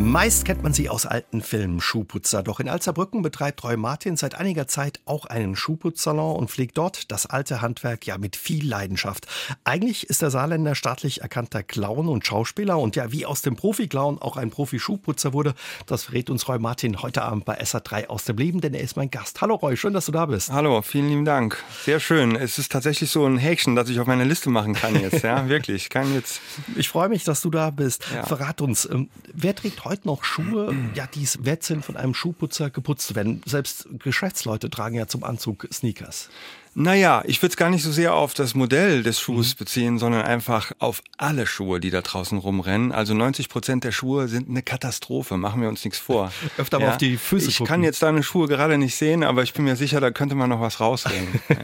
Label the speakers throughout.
Speaker 1: Meist kennt man sie aus alten Filmen, Schuhputzer. Doch in Alzerbrücken betreibt Roy Martin seit einiger Zeit auch einen Schuhputzsalon und pflegt dort das alte Handwerk ja mit viel Leidenschaft. Eigentlich ist der Saarländer staatlich erkannter Clown und Schauspieler und ja, wie aus dem Profi-Clown auch ein Profi-Schuhputzer wurde, das verrät uns Roy Martin heute Abend bei SA3 aus dem Leben, denn er ist mein Gast. Hallo Roy, schön, dass du da bist.
Speaker 2: Hallo, vielen lieben Dank. Sehr schön. Es ist tatsächlich so ein Häkchen, das ich auf meine Liste machen kann jetzt. Ja, wirklich. Kein Witz.
Speaker 1: Ich freue mich, dass du da bist. Ja. Verrat uns, ähm, wer trägt heute noch Schuhe, ja, die es wert sind, von einem Schuhputzer geputzt zu werden. Selbst Geschäftsleute tragen ja zum Anzug Sneakers.
Speaker 2: Naja, ich würde es gar nicht so sehr auf das Modell des Schuhs mhm. beziehen, sondern einfach auf alle Schuhe, die da draußen rumrennen. Also 90 Prozent der Schuhe sind eine Katastrophe, machen wir uns nichts vor.
Speaker 1: Öfter ja. mal auf die Füße
Speaker 2: Ich
Speaker 1: gucken.
Speaker 2: kann jetzt deine Schuhe gerade nicht sehen, aber ich bin mir sicher, da könnte man noch was rausreden. ja.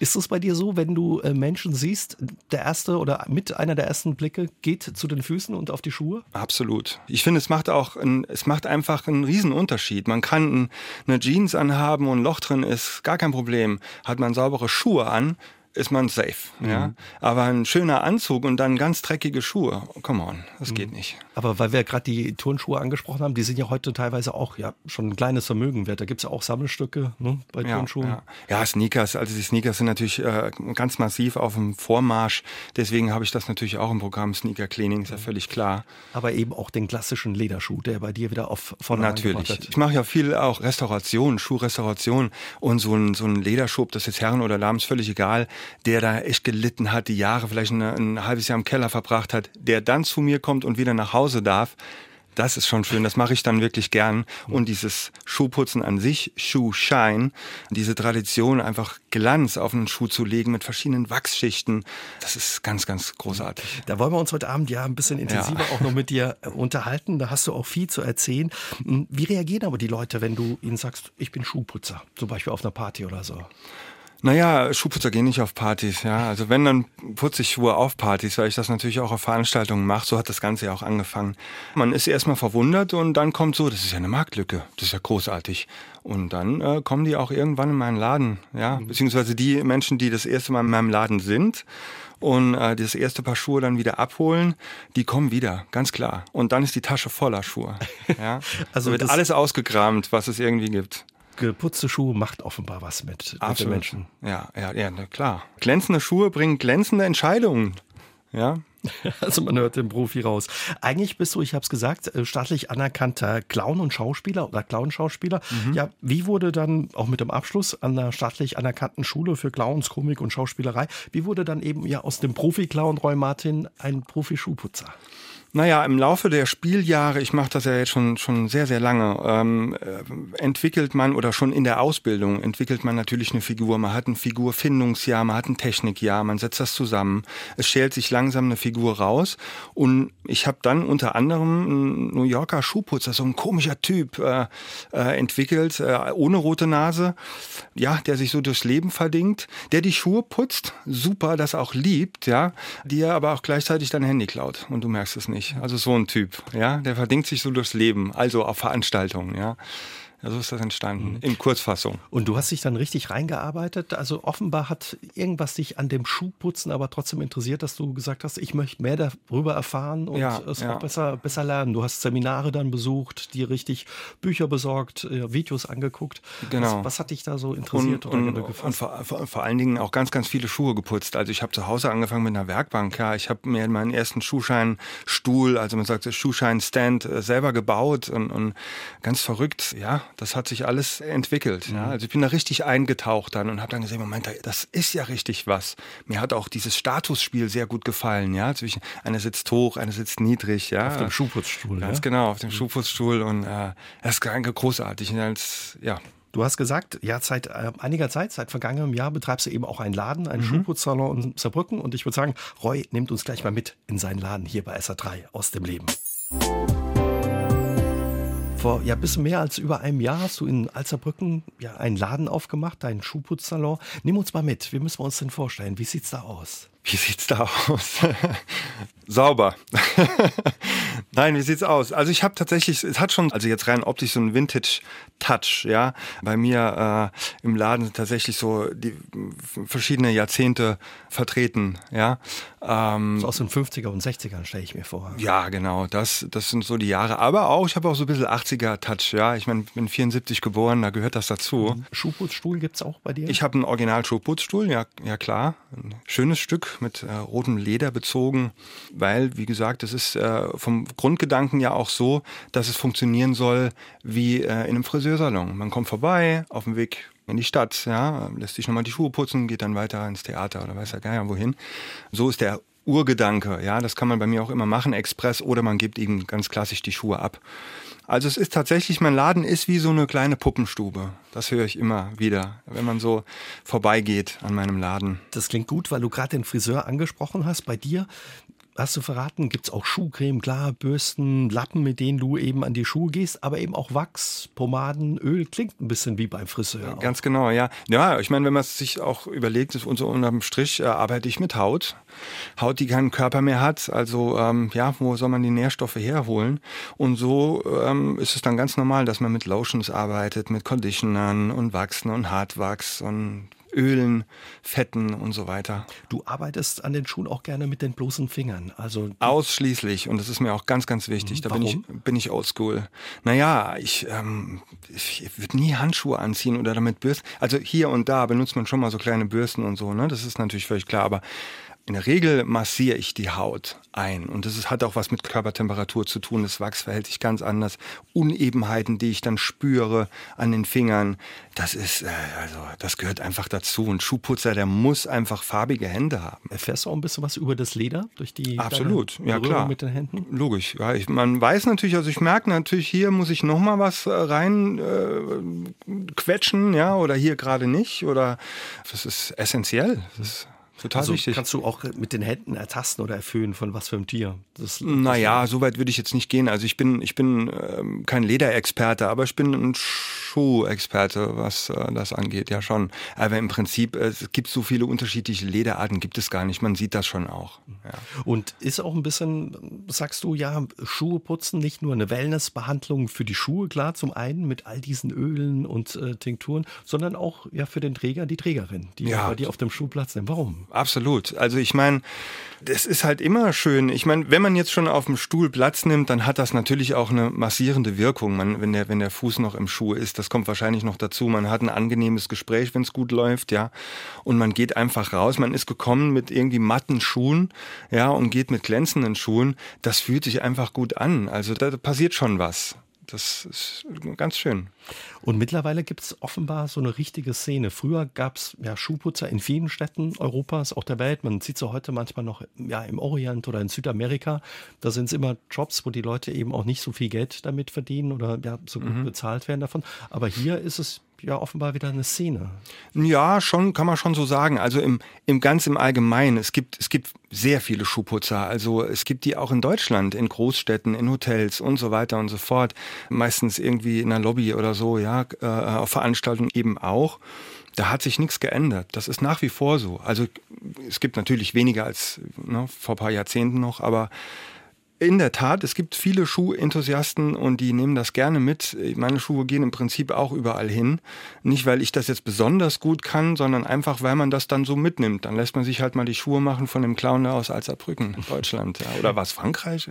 Speaker 1: Ist es bei dir so, wenn du äh, Menschen siehst, der erste oder mit einer der ersten Blicke geht zu den Füßen und auf die Schuhe?
Speaker 2: Absolut. Ich finde, es macht auch, ein, es macht einfach einen Riesenunterschied. Man kann eine Jeans anhaben und ein Loch drin ist, gar kein Problem. Hat man saubere Schuhe an, ist man safe. Mhm. Ja? Aber ein schöner Anzug und dann ganz dreckige Schuhe, come on, das mhm. geht nicht.
Speaker 1: Aber weil wir gerade die Turnschuhe angesprochen haben, die sind ja heute teilweise auch ja schon ein kleines Vermögen wert. Da gibt es ja auch Sammelstücke ne, bei
Speaker 2: ja,
Speaker 1: Turnschuhen.
Speaker 2: Ja. ja. Sneakers, also die Sneakers sind natürlich äh, ganz massiv auf dem Vormarsch. Deswegen habe ich das natürlich auch im Programm Sneaker Cleaning, ist ja völlig klar.
Speaker 1: Aber eben auch den klassischen Lederschuh, der bei dir wieder auf vorne
Speaker 2: Natürlich. Ich mache ja viel auch Restauration, Schuhrestauration und so ein, so ein Lederschuh, ob das jetzt Herren oder Damen, ist völlig egal der da echt gelitten hat, die Jahre vielleicht ein, ein halbes Jahr im Keller verbracht hat, der dann zu mir kommt und wieder nach Hause darf, das ist schon schön, das mache ich dann wirklich gern. Und dieses Schuhputzen an sich, Schuhschein, diese Tradition, einfach Glanz auf einen Schuh zu legen mit verschiedenen Wachsschichten, das ist ganz, ganz großartig.
Speaker 1: Da wollen wir uns heute Abend ja ein bisschen intensiver ja. auch noch mit dir äh, unterhalten. Da hast du auch viel zu erzählen. Hm, wie reagieren aber die Leute, wenn du ihnen sagst, ich bin Schuhputzer, zum Beispiel auf einer Party oder so?
Speaker 2: Naja, Schuhputzer gehen nicht auf Partys, ja. Also wenn, dann putze ich Schuhe auf Partys, weil ich das natürlich auch auf Veranstaltungen mache. So hat das Ganze ja auch angefangen. Man ist erstmal verwundert und dann kommt so, das ist ja eine Marktlücke, das ist ja großartig. Und dann äh, kommen die auch irgendwann in meinen Laden, ja. Mhm. Beziehungsweise die Menschen, die das erste Mal in meinem Laden sind und äh, das erste Paar Schuhe dann wieder abholen, die kommen wieder, ganz klar. Und dann ist die Tasche voller Schuhe. Ja? also wird alles ausgekramt, was es irgendwie gibt
Speaker 1: geputzte Schuhe macht offenbar was mit, mit den Menschen.
Speaker 2: Ja, ja, ja, klar. Glänzende Schuhe bringen glänzende Entscheidungen. Ja.
Speaker 1: Also man hört den Profi raus. Eigentlich bist du, ich habe es gesagt, äh, staatlich anerkannter Clown und Schauspieler oder Clown-Schauspieler. Mhm. Ja, wie wurde dann auch mit dem Abschluss an der staatlich anerkannten Schule für Clowns, Komik und Schauspielerei, wie wurde dann eben ja aus dem Profi-Clown Roy Martin ein Profi-Schuhputzer?
Speaker 2: Naja, im Laufe der Spieljahre, ich mache das ja jetzt schon, schon sehr, sehr lange, ähm, äh, entwickelt man oder schon in der Ausbildung entwickelt man natürlich eine Figur. Man hat ein Figurfindungsjahr, man hat ein Technikjahr, man setzt das zusammen. Es schält sich langsam eine Figur raus. Und ich habe dann unter anderem einen New Yorker Schuhputzer, so ein komischer Typ, äh, äh, entwickelt, äh, ohne rote Nase, ja, der sich so durchs Leben verdingt, der die Schuhe putzt, super, das auch liebt, ja, die er aber auch gleichzeitig dein Handy klaut und du merkst es nicht nicht. Also so ein Typ, ja, der verdingt sich so durchs Leben, also auf Veranstaltungen, ja. Ja, so ist das entstanden, mhm. in Kurzfassung.
Speaker 1: Und du hast dich dann richtig reingearbeitet. Also offenbar hat irgendwas dich an dem Schuhputzen aber trotzdem interessiert, dass du gesagt hast, ich möchte mehr darüber erfahren und ja, es ja. auch besser, besser lernen. Du hast Seminare dann besucht, dir richtig Bücher besorgt, äh, Videos angeguckt.
Speaker 2: Genau.
Speaker 1: Was, was hat dich da so interessiert
Speaker 2: und, oder und, und vor, vor, vor, allen Dingen auch ganz, ganz viele Schuhe geputzt. Also ich habe zu Hause angefangen mit einer Werkbank. Ja, ich habe mir meinen ersten Schuhscheinstuhl, also man sagt Schuhscheinstand, äh, selber gebaut und, und ganz verrückt. Ja, das hat sich alles entwickelt. Mhm. Ja. Also ich bin da richtig eingetaucht dann und habe dann gesehen, Moment, das ist ja richtig was. Mir hat auch dieses Statusspiel sehr gut gefallen. Ja, zwischen einer sitzt hoch, einer sitzt niedrig. Ja,
Speaker 1: auf dem Schuhputzstuhl.
Speaker 2: Ganz
Speaker 1: ja?
Speaker 2: genau, auf dem mhm. Schuhputzstuhl und äh, das ist großartig. Und als, ja,
Speaker 1: Du hast gesagt, ja, seit äh, einiger Zeit, seit vergangenem Jahr betreibst du eben auch einen Laden, einen mhm. Schuhputzsalon in Saarbrücken. Und ich würde sagen, Roy nimmt uns gleich mal mit in seinen Laden hier bei SA3 aus dem Leben. Vor ja, bisschen mehr als über einem Jahr hast du in Alzerbrücken ja, einen Laden aufgemacht, deinen Schuhputzsalon. Nimm uns mal mit. Wie müssen wir uns denn vorstellen? Wie sieht es da aus?
Speaker 2: Wie sieht's da aus? Sauber. Nein, wie sieht's aus? Also ich habe tatsächlich, es hat schon, also jetzt rein optisch so einen Vintage-Touch, ja. Bei mir äh, im Laden sind tatsächlich so die verschiedene Jahrzehnte vertreten, ja.
Speaker 1: Ähm, aus den 50er und 60ern stelle ich mir vor.
Speaker 2: Ja, genau, das, das sind so die Jahre. Aber auch, ich habe auch so ein bisschen 80er-Touch, ja. Ich meine, bin 74 geboren, da gehört das dazu.
Speaker 1: Mhm. Schuhputzstuhl gibt's auch bei dir?
Speaker 2: Ich habe einen Original-Schuhputzstuhl, ja, ja klar. Ein schönes Stück mit äh, rotem Leder bezogen, weil, wie gesagt, es ist äh, vom Grundgedanken ja auch so, dass es funktionieren soll wie äh, in einem Friseursalon. Man kommt vorbei, auf dem Weg in die Stadt, ja, lässt sich nochmal die Schuhe putzen, geht dann weiter ins Theater oder weiß ja gar nicht wohin. So ist der Urgedanke, ja, das kann man bei mir auch immer machen, Express, oder man gibt eben ganz klassisch die Schuhe ab. Also es ist tatsächlich, mein Laden ist wie so eine kleine Puppenstube. Das höre ich immer wieder, wenn man so vorbeigeht an meinem Laden.
Speaker 1: Das klingt gut, weil du gerade den Friseur angesprochen hast. Bei dir hast du verraten, gibt es auch Schuhcreme, klar, Bürsten, Lappen, mit denen du eben an die Schuhe gehst, aber eben auch Wachs, Pomaden, Öl. Klingt ein bisschen wie beim Friseur.
Speaker 2: Auch. Ganz genau, ja. Ja, ich meine, wenn man es sich auch überlegt, ist unter unterm Strich äh, arbeite ich mit Haut. Haut, die keinen Körper mehr hat. Also ähm, ja, wo soll man die Nährstoffe herholen? Und so ähm, ist es dann ganz normal, dass man mit Lotions arbeitet, mit Conditionern und Wachsen und Hartwachs und Ölen, Fetten und so weiter.
Speaker 1: Du arbeitest an den Schuhen auch gerne mit den bloßen Fingern. Also
Speaker 2: Ausschließlich. Und das ist mir auch ganz, ganz wichtig. Da
Speaker 1: Warum?
Speaker 2: bin ich, bin ich oldschool. Naja, ich, ähm, ich würde nie Handschuhe anziehen oder damit Bürsten. Also hier und da benutzt man schon mal so kleine Bürsten und so, ne? Das ist natürlich völlig klar. Aber in der Regel massiere ich die Haut ein und das ist, hat auch was mit Körpertemperatur zu tun. Das Wachs verhält sich ganz anders. Unebenheiten, die ich dann spüre an den Fingern, das ist, äh, also das gehört einfach dazu. Ein Schuhputzer, der muss einfach farbige Hände haben.
Speaker 1: Erfährst du auch ein bisschen was über das Leder durch die
Speaker 2: Absolut, ja klar.
Speaker 1: mit den Händen?
Speaker 2: Logisch. Ja, ich, man weiß natürlich, also ich merke natürlich, hier muss ich noch mal was äh, rein äh, quetschen, ja, oder hier gerade nicht, oder das ist essentiell. Das ist Total
Speaker 1: also
Speaker 2: wichtig.
Speaker 1: Kannst du auch mit den Händen ertasten oder erfüllen von was für einem Tier?
Speaker 2: Das, naja, so weit würde ich jetzt nicht gehen. Also ich bin, ich bin ähm, kein Lederexperte, aber ich bin ein Schuhexperte, was äh, das angeht, ja schon. Aber im Prinzip, äh, es gibt so viele unterschiedliche Lederarten, gibt es gar nicht. Man sieht das schon auch. Ja.
Speaker 1: Und ist auch ein bisschen, sagst du, ja, Schuhe putzen, nicht nur eine Wellnessbehandlung für die Schuhe, klar, zum einen mit all diesen Ölen und äh, Tinkturen, sondern auch ja für den Träger, die Trägerin, die ja. bei dir auf dem Schuhplatz sind. Warum?
Speaker 2: Absolut. Also ich meine, das ist halt immer schön. Ich meine, wenn man jetzt schon auf dem Stuhl Platz nimmt, dann hat das natürlich auch eine massierende Wirkung, man, wenn, der, wenn der Fuß noch im Schuh ist. Das kommt wahrscheinlich noch dazu. Man hat ein angenehmes Gespräch, wenn es gut läuft, ja. Und man geht einfach raus. Man ist gekommen mit irgendwie matten Schuhen, ja, und geht mit glänzenden Schuhen. Das fühlt sich einfach gut an. Also da passiert schon was das ist ganz schön.
Speaker 1: Und mittlerweile gibt es offenbar so eine richtige Szene. Früher gab es ja Schuhputzer in vielen Städten Europas, auch der Welt. Man sieht sie heute manchmal noch ja, im Orient oder in Südamerika. Da sind es immer Jobs, wo die Leute eben auch nicht so viel Geld damit verdienen oder ja, so gut mhm. bezahlt werden davon. Aber hier ist es ja offenbar wieder eine Szene.
Speaker 2: Ja, schon, kann man schon so sagen. Also im, im ganz im Allgemeinen. Es gibt, es gibt sehr viele Schuhputzer. Also es gibt die auch in Deutschland, in Großstädten, in Hotels und so weiter und so fort. Meistens irgendwie in einer Lobby oder so, ja, äh, auf Veranstaltungen eben auch. Da hat sich nichts geändert. Das ist nach wie vor so. Also es gibt natürlich weniger als ne, vor ein paar Jahrzehnten noch, aber in der Tat, es gibt viele Schuhenthusiasten und die nehmen das gerne mit. Meine Schuhe gehen im Prinzip auch überall hin. Nicht, weil ich das jetzt besonders gut kann, sondern einfach, weil man das dann so mitnimmt. Dann lässt man sich halt mal die Schuhe machen von dem Clown aus Alzerbrücken, Deutschland. Ja. Oder was, Frankreich?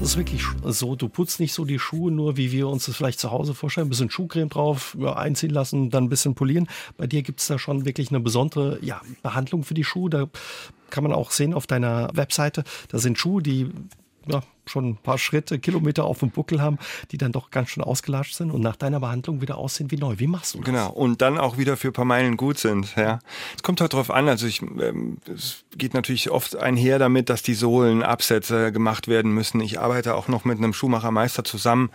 Speaker 1: Das ist wirklich so, du putzt nicht so die Schuhe nur, wie wir uns das vielleicht zu Hause vorstellen, ein bisschen Schuhcreme drauf, einziehen lassen, dann ein bisschen polieren. Bei dir gibt es da schon wirklich eine besondere ja, Behandlung für die Schuhe. Da kann man auch sehen auf deiner Webseite. Da sind Schuhe, die ja, schon ein paar Schritte, Kilometer auf dem Buckel haben, die dann doch ganz schön ausgelatscht sind und nach deiner Behandlung wieder aussehen wie neu. Wie machst du das?
Speaker 2: Genau, und dann auch wieder für ein paar Meilen gut sind. Ja. Es kommt halt drauf an, also ich, ähm, es geht natürlich oft einher damit, dass die Sohlenabsätze gemacht werden müssen. Ich arbeite auch noch mit einem Schuhmachermeister zusammen,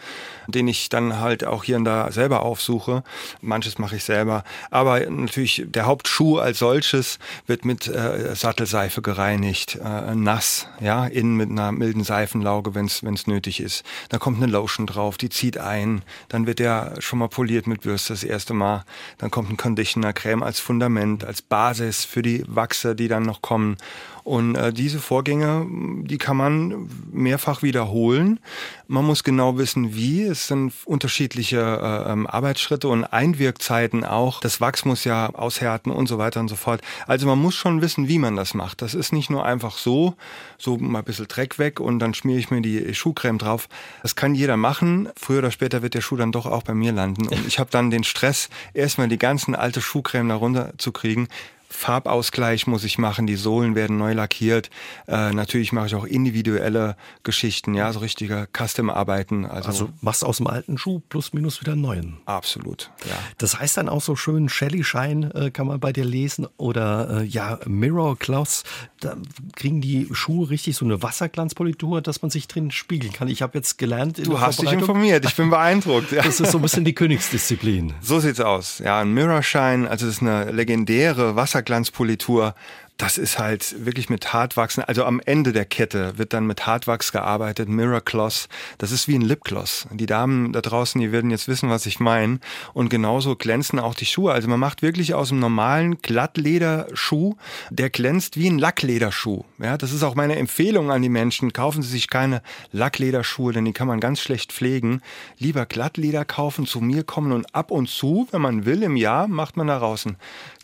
Speaker 2: den ich dann halt auch hier und da selber aufsuche. Manches mache ich selber. Aber natürlich der Hauptschuh als solches wird mit äh, Sattelseife gereinigt, äh, nass, ja, innen mit einer milden Seifenlauge Auge, wenn es nötig ist. Da kommt eine Lotion drauf, die zieht ein. Dann wird der schon mal poliert mit Bürste das erste Mal. Dann kommt ein Conditioner, Creme als Fundament, als Basis für die Wachse, die dann noch kommen. Und äh, diese Vorgänge, die kann man mehrfach wiederholen. Man muss genau wissen, wie. Es sind unterschiedliche äh, ähm, Arbeitsschritte und Einwirkzeiten auch. Das Wachs muss ja aushärten und so weiter und so fort. Also man muss schon wissen, wie man das macht. Das ist nicht nur einfach so, so mal ein bisschen Dreck weg und dann schmiere ich mir die Schuhcreme drauf. Das kann jeder machen. Früher oder später wird der Schuh dann doch auch bei mir landen. Und ich habe dann den Stress, erstmal die ganzen alte Schuhcreme da runter zu kriegen. Farbausgleich muss ich machen, die Sohlen werden neu lackiert. Äh, natürlich mache ich auch individuelle Geschichten, ja, so richtige Custom-Arbeiten.
Speaker 1: Also, also machst aus dem alten Schuh plus minus wieder einen neuen.
Speaker 2: Absolut, ja.
Speaker 1: Das heißt dann auch so schön Shelly Shine äh, kann man bei dir lesen oder äh, ja Mirror Gloss. Da kriegen die Schuhe richtig so eine Wasserglanzpolitur, dass man sich drin spiegeln kann. Ich habe jetzt gelernt.
Speaker 2: du hast dich informiert. Ich bin beeindruckt.
Speaker 1: Ja. Das ist so ein bisschen die Königsdisziplin.
Speaker 2: So sieht's aus. Ja, ein Mirror Shine, also das ist eine legendäre Wasser Wasserglanzpolitur das ist halt wirklich mit Hartwachsen. Also am Ende der Kette wird dann mit Hartwachs gearbeitet, Mirror Gloss. Das ist wie ein Lipgloss. Die Damen da draußen, die werden jetzt wissen, was ich meine. Und genauso glänzen auch die Schuhe. Also man macht wirklich aus einem normalen Glattlederschuh, der glänzt wie ein Lacklederschuh. Ja, das ist auch meine Empfehlung an die Menschen. Kaufen Sie sich keine Lacklederschuhe, denn die kann man ganz schlecht pflegen. Lieber Glattleder kaufen, zu mir kommen und ab und zu, wenn man will, im Jahr macht man da draußen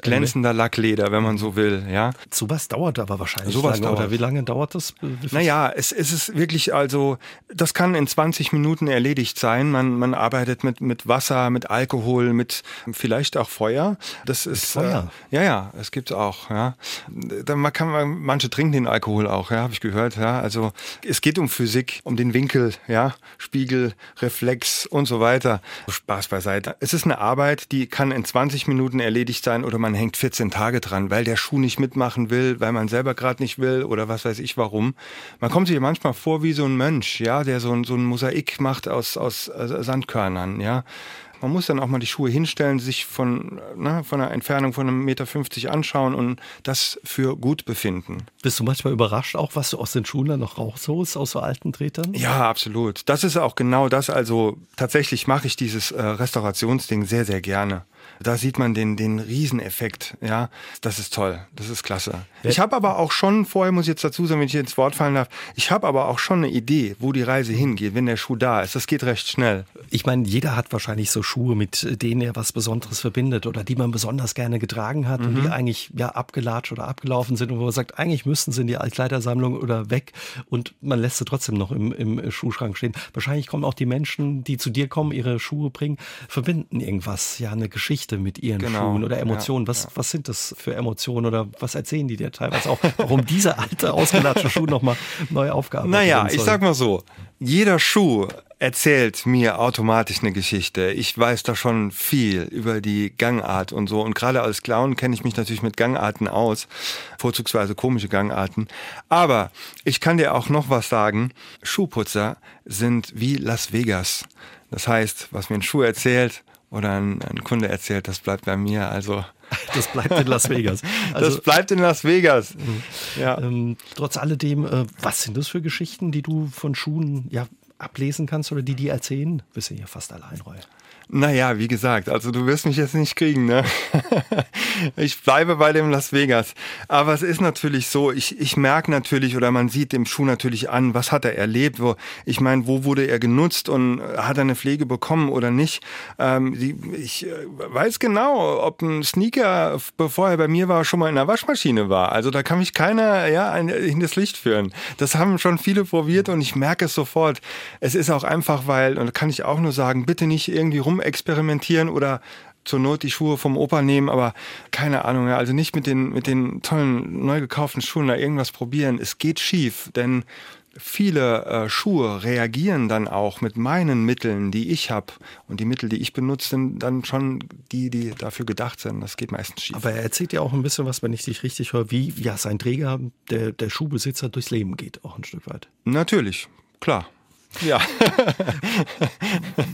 Speaker 2: glänzender Lackleder, wenn man so will. Ja.
Speaker 1: Sowas dauert aber wahrscheinlich
Speaker 2: Sowas
Speaker 1: lange.
Speaker 2: Dauert.
Speaker 1: Oder wie lange dauert das?
Speaker 2: Naja, es, es ist wirklich, also, das kann in 20 Minuten erledigt sein. Man, man arbeitet mit, mit Wasser, mit Alkohol, mit vielleicht auch Feuer. Das ist,
Speaker 1: mit Feuer?
Speaker 2: Äh, ja, ja, es gibt's auch, ja. Da man kann, manche trinken den Alkohol auch, ja, habe ich gehört, ja. Also, es geht um Physik, um den Winkel, ja, Spiegel, Reflex und so weiter. Spaß beiseite. Es ist eine Arbeit, die kann in 20 Minuten erledigt sein oder man hängt 14 Tage dran, weil der Schuh nicht mitmacht machen will, weil man selber gerade nicht will oder was weiß ich warum. Man kommt sich manchmal vor wie so ein Mönch, ja, der so ein, so ein Mosaik macht aus, aus äh, Sandkörnern, ja. Man muss dann auch mal die Schuhe hinstellen, sich von, na, von einer Entfernung von einem Meter fünfzig anschauen und das für gut befinden.
Speaker 1: Bist du manchmal überrascht auch, was du aus den Schuhen dann noch rausholst, aus so alten Tretern?
Speaker 2: Ja, absolut. Das ist auch genau das. Also tatsächlich mache ich dieses äh, Restaurationsding sehr, sehr gerne. Da sieht man den, den Rieseneffekt. Ja, das ist toll. Das ist klasse. Ich habe aber auch schon, vorher muss ich jetzt dazu sagen, wenn ich ins Wort fallen darf, ich habe aber auch schon eine Idee, wo die Reise hingeht, wenn der Schuh da ist. Das geht recht schnell.
Speaker 1: Ich meine, jeder hat wahrscheinlich so Schuhe, mit denen er was Besonderes verbindet oder die man besonders gerne getragen hat mhm. und die mhm. eigentlich ja abgelatscht oder abgelaufen sind und wo man sagt, eigentlich müssten sie in die Altkleidersammlung oder weg und man lässt sie trotzdem noch im, im Schuhschrank stehen. Wahrscheinlich kommen auch die Menschen, die zu dir kommen, ihre Schuhe bringen, verbinden irgendwas, ja, eine Geschichte mit ihren genau. Schuhen oder Emotionen. Was, ja. was sind das für Emotionen oder was erzählen die dir teilweise auch, warum dieser alte, ausgelatschte Schuh nochmal neu aufgearbeitet
Speaker 2: Naja, ich sag mal so, jeder Schuh erzählt mir automatisch eine Geschichte. Ich weiß da schon viel über die Gangart und so. Und gerade als Clown kenne ich mich natürlich mit Gangarten aus, vorzugsweise komische Gangarten. Aber ich kann dir auch noch was sagen. Schuhputzer sind wie Las Vegas. Das heißt, was mir ein Schuh erzählt oder ein, ein Kunde erzählt, das bleibt bei mir. Also
Speaker 1: das bleibt in Las Vegas.
Speaker 2: Also, das bleibt in Las Vegas. Mhm.
Speaker 1: Ja. Ähm, trotz alledem, äh, was sind das für Geschichten, die du von Schuhen ja, ablesen kannst oder die die erzählen? Bist du ja fast allein, Roy.
Speaker 2: Naja, wie gesagt, also du wirst mich jetzt nicht kriegen, ne? ich bleibe bei dem Las Vegas. Aber es ist natürlich so, ich, ich merke natürlich oder man sieht dem Schuh natürlich an, was hat er erlebt, wo, ich meine, wo wurde er genutzt und hat er eine Pflege bekommen oder nicht. Ähm, ich äh, weiß genau, ob ein Sneaker, bevor er bei mir war, schon mal in der Waschmaschine war. Also da kann mich keiner ja, in das Licht führen. Das haben schon viele probiert und ich merke es sofort. Es ist auch einfach, weil, und da kann ich auch nur sagen, bitte nicht irgendwie rum experimentieren oder zur Not die Schuhe vom Opa nehmen, aber keine Ahnung, ja, also nicht mit den, mit den tollen, neu gekauften Schuhen da irgendwas probieren. Es geht schief, denn viele äh, Schuhe reagieren dann auch mit meinen Mitteln, die ich habe. Und die Mittel, die ich benutze, sind dann schon die, die dafür gedacht sind. Das geht meistens schief.
Speaker 1: Aber er erzählt ja auch ein bisschen was, wenn ich dich richtig höre, wie ja sein Träger, der, der Schuhbesitzer durchs Leben geht, auch ein Stück weit.
Speaker 2: Natürlich, klar. Ja.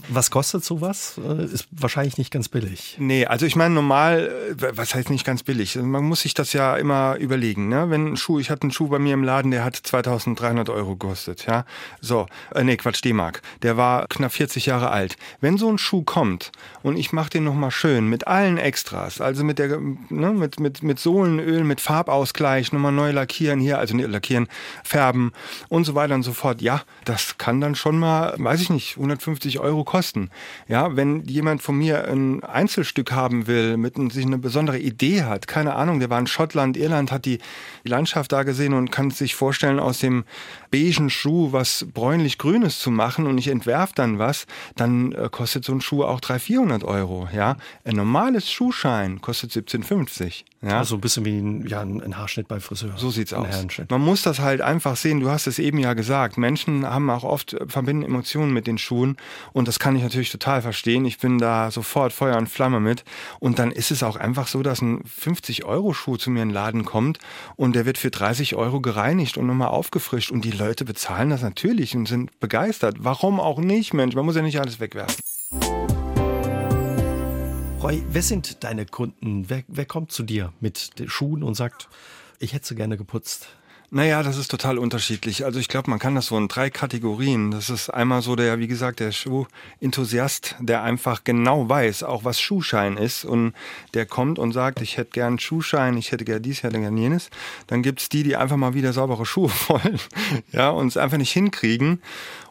Speaker 1: was kostet sowas? Äh, ist wahrscheinlich nicht ganz billig.
Speaker 2: Nee, also ich meine normal, äh, was heißt nicht ganz billig? Man muss sich das ja immer überlegen. Ne? Wenn ein Schuh, ich hatte einen Schuh bei mir im Laden, der hat 2300 Euro gekostet. Ja, so, äh, nee, Quatsch, D-Mark. Der war knapp 40 Jahre alt. Wenn so ein Schuh kommt und ich mache den nochmal schön mit allen Extras, also mit der, ne, mit, mit, mit Sohlenöl, mit Farbausgleich, nochmal neu lackieren hier, also lackieren, färben und so weiter und so fort. Ja, das kann dann schon mal, weiß ich nicht, 150 Euro kosten. Ja, wenn jemand von mir ein Einzelstück haben will, mit sich eine besondere Idee hat, keine Ahnung, der war in Schottland, Irland, hat die Landschaft da gesehen und kann sich vorstellen, aus dem beigen Schuh was bräunlich-grünes zu machen und ich entwerfe dann was, dann äh, kostet so ein Schuh auch 300, 400 Euro. Ja, ein normales Schuhschein kostet 17,50. Ja?
Speaker 1: Also ein bisschen wie ein, ja, ein Haarschnitt bei Friseur.
Speaker 2: So sieht's aus. Man muss das halt einfach sehen. Du hast es eben ja gesagt. Menschen haben auch oft äh, verbinden Emotionen mit den Schuhen und das kann ich natürlich total verstehen. Ich bin da sofort Feuer und Flamme mit. Und dann ist es auch einfach so, dass ein 50 Euro Schuh zu mir in den Laden kommt und der wird für 30 Euro gereinigt und nochmal aufgefrischt und die Leute bezahlen das natürlich und sind begeistert. Warum auch nicht, Mensch? Man muss ja nicht alles wegwerfen.
Speaker 1: Roy, wer sind deine Kunden? Wer, wer kommt zu dir mit Schuhen und sagt, ich hätte sie gerne geputzt?
Speaker 2: Naja, das ist total unterschiedlich. Also ich glaube, man kann das so in drei Kategorien. Das ist einmal so der, wie gesagt, der Schuhenthusiast, der einfach genau weiß, auch was Schuhschein ist und der kommt und sagt, ich hätte gern Schuhschein, ich hätte gern dies, ich hätte gern jenes. Dann gibt's die, die einfach mal wieder saubere Schuhe wollen, ja, und es einfach nicht hinkriegen.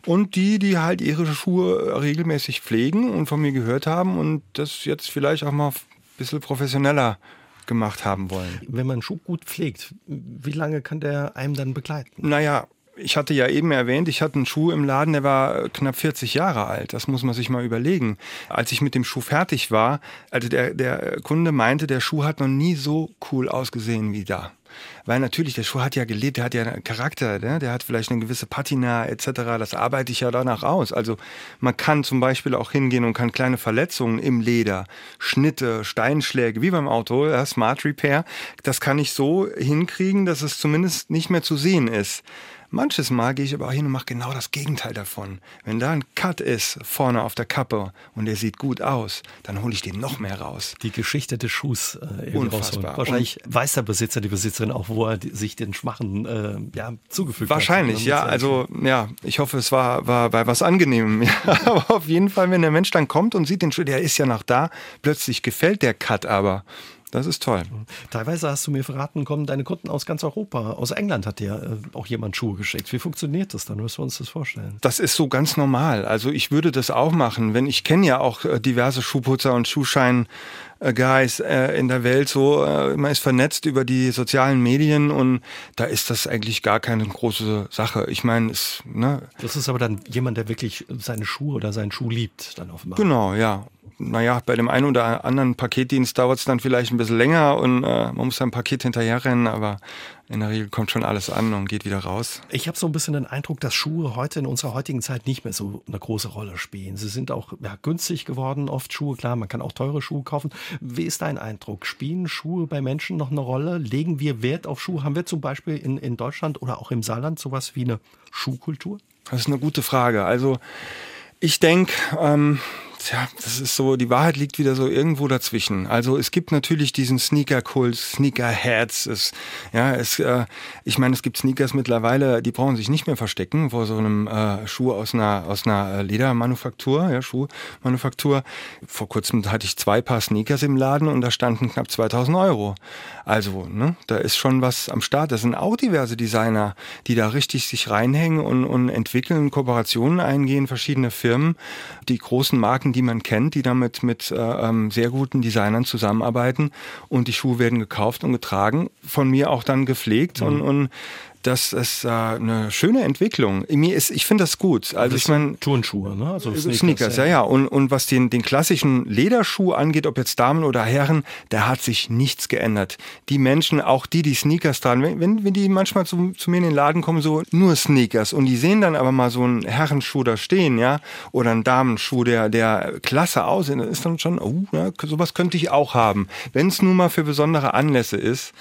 Speaker 2: Und die, die halt ihre Schuhe regelmäßig pflegen und von mir gehört haben und das jetzt vielleicht auch mal ein bisschen professioneller gemacht haben wollen.
Speaker 1: Wenn man einen Schuh gut pflegt, wie lange kann der einem dann begleiten?
Speaker 2: Naja, ich hatte ja eben erwähnt, ich hatte einen Schuh im Laden, der war knapp 40 Jahre alt. Das muss man sich mal überlegen. Als ich mit dem Schuh fertig war, also der, der Kunde meinte, der Schuh hat noch nie so cool ausgesehen wie da. Weil natürlich, der Schuh hat ja gelebt, der hat ja einen Charakter, ne? der hat vielleicht eine gewisse Patina etc. Das arbeite ich ja danach aus. Also man kann zum Beispiel auch hingehen und kann kleine Verletzungen im Leder, Schnitte, Steinschläge, wie beim Auto, ja, Smart Repair, das kann ich so hinkriegen, dass es zumindest nicht mehr zu sehen ist. Manches Mal gehe ich aber auch hin und mache genau das Gegenteil davon. Wenn da ein Cut ist vorne auf der Kappe und der sieht gut aus, dann hole ich den noch mehr raus.
Speaker 1: Die Geschichte des Schuhs
Speaker 2: äh, Unfassbar.
Speaker 1: Wahrscheinlich und weiß der Besitzer, die Besitzerin auch, wo er sich den Schmachen äh, ja, zugefügt
Speaker 2: wahrscheinlich, hat. Wahrscheinlich, ja. Also ja, ich hoffe, es war, war bei was Angenehmem. Ja, aber auf jeden Fall, wenn der Mensch dann kommt und sieht den Schuh, der ist ja noch da, plötzlich gefällt der Cut aber. Das ist toll.
Speaker 1: Teilweise hast du mir verraten, kommen deine Kunden aus ganz Europa. Aus England hat dir äh, auch jemand Schuhe geschickt. Wie funktioniert das dann? Müssen wir uns das vorstellen?
Speaker 2: Das ist so ganz normal. Also ich würde das auch machen. Wenn ich kenne ja auch äh, diverse Schuhputzer und Schuhschein Guys äh, in der Welt so, äh, man ist vernetzt über die sozialen Medien und da ist das eigentlich gar keine große Sache. Ich meine, es, ne.
Speaker 1: Das ist aber dann jemand, der wirklich seine Schuhe oder seinen Schuh liebt, dann offenbar.
Speaker 2: Genau, ja naja, bei dem einen oder anderen Paketdienst dauert es dann vielleicht ein bisschen länger und äh, man muss ein Paket hinterherrennen, aber in der Regel kommt schon alles an und geht wieder raus.
Speaker 1: Ich habe so ein bisschen den Eindruck, dass Schuhe heute in unserer heutigen Zeit nicht mehr so eine große Rolle spielen. Sie sind auch ja, günstig geworden, oft Schuhe, klar, man kann auch teure Schuhe kaufen. Wie ist dein Eindruck? Spielen Schuhe bei Menschen noch eine Rolle? Legen wir Wert auf Schuhe? Haben wir zum Beispiel in, in Deutschland oder auch im Saarland sowas wie eine Schuhkultur?
Speaker 2: Das ist eine gute Frage. Also ich denke, ähm, Tja, das ist so, die Wahrheit liegt wieder so irgendwo dazwischen. Also es gibt natürlich diesen Sneaker-Kult, Sneaker-Heads. Es, ja, es, äh, ich meine, es gibt Sneakers mittlerweile, die brauchen sich nicht mehr verstecken vor so einem äh, Schuh aus einer, aus einer Ledermanufaktur, ja, Schuhmanufaktur. Vor kurzem hatte ich zwei Paar Sneakers im Laden und da standen knapp 2000 Euro. Also, ne, da ist schon was am Start. Das sind auch diverse Designer, die da richtig sich reinhängen und, und entwickeln, Kooperationen eingehen, verschiedene Firmen, die großen Marken, die man kennt, die damit mit äh, ähm, sehr guten Designern zusammenarbeiten und die Schuhe werden gekauft und getragen, von mir auch dann gepflegt mhm. und, und das ist äh, eine schöne Entwicklung. Mir ist, ich finde das gut. Also das ich meine
Speaker 1: Turnschuhe, ne?
Speaker 2: Also Sneakers, Sneakers ja, ja. Und, und was den, den klassischen Lederschuh angeht, ob jetzt Damen oder Herren, da hat sich nichts geändert. Die Menschen, auch die, die Sneakers tragen, wenn, wenn, wenn die manchmal zu, zu mir in den Laden kommen, so nur Sneakers und die sehen dann aber mal so einen Herrenschuh da stehen, ja, oder einen Damenschuh, der, der klasse aussieht, dann ist dann schon, oh, ja, sowas könnte ich auch haben. Wenn es nun mal für besondere Anlässe ist.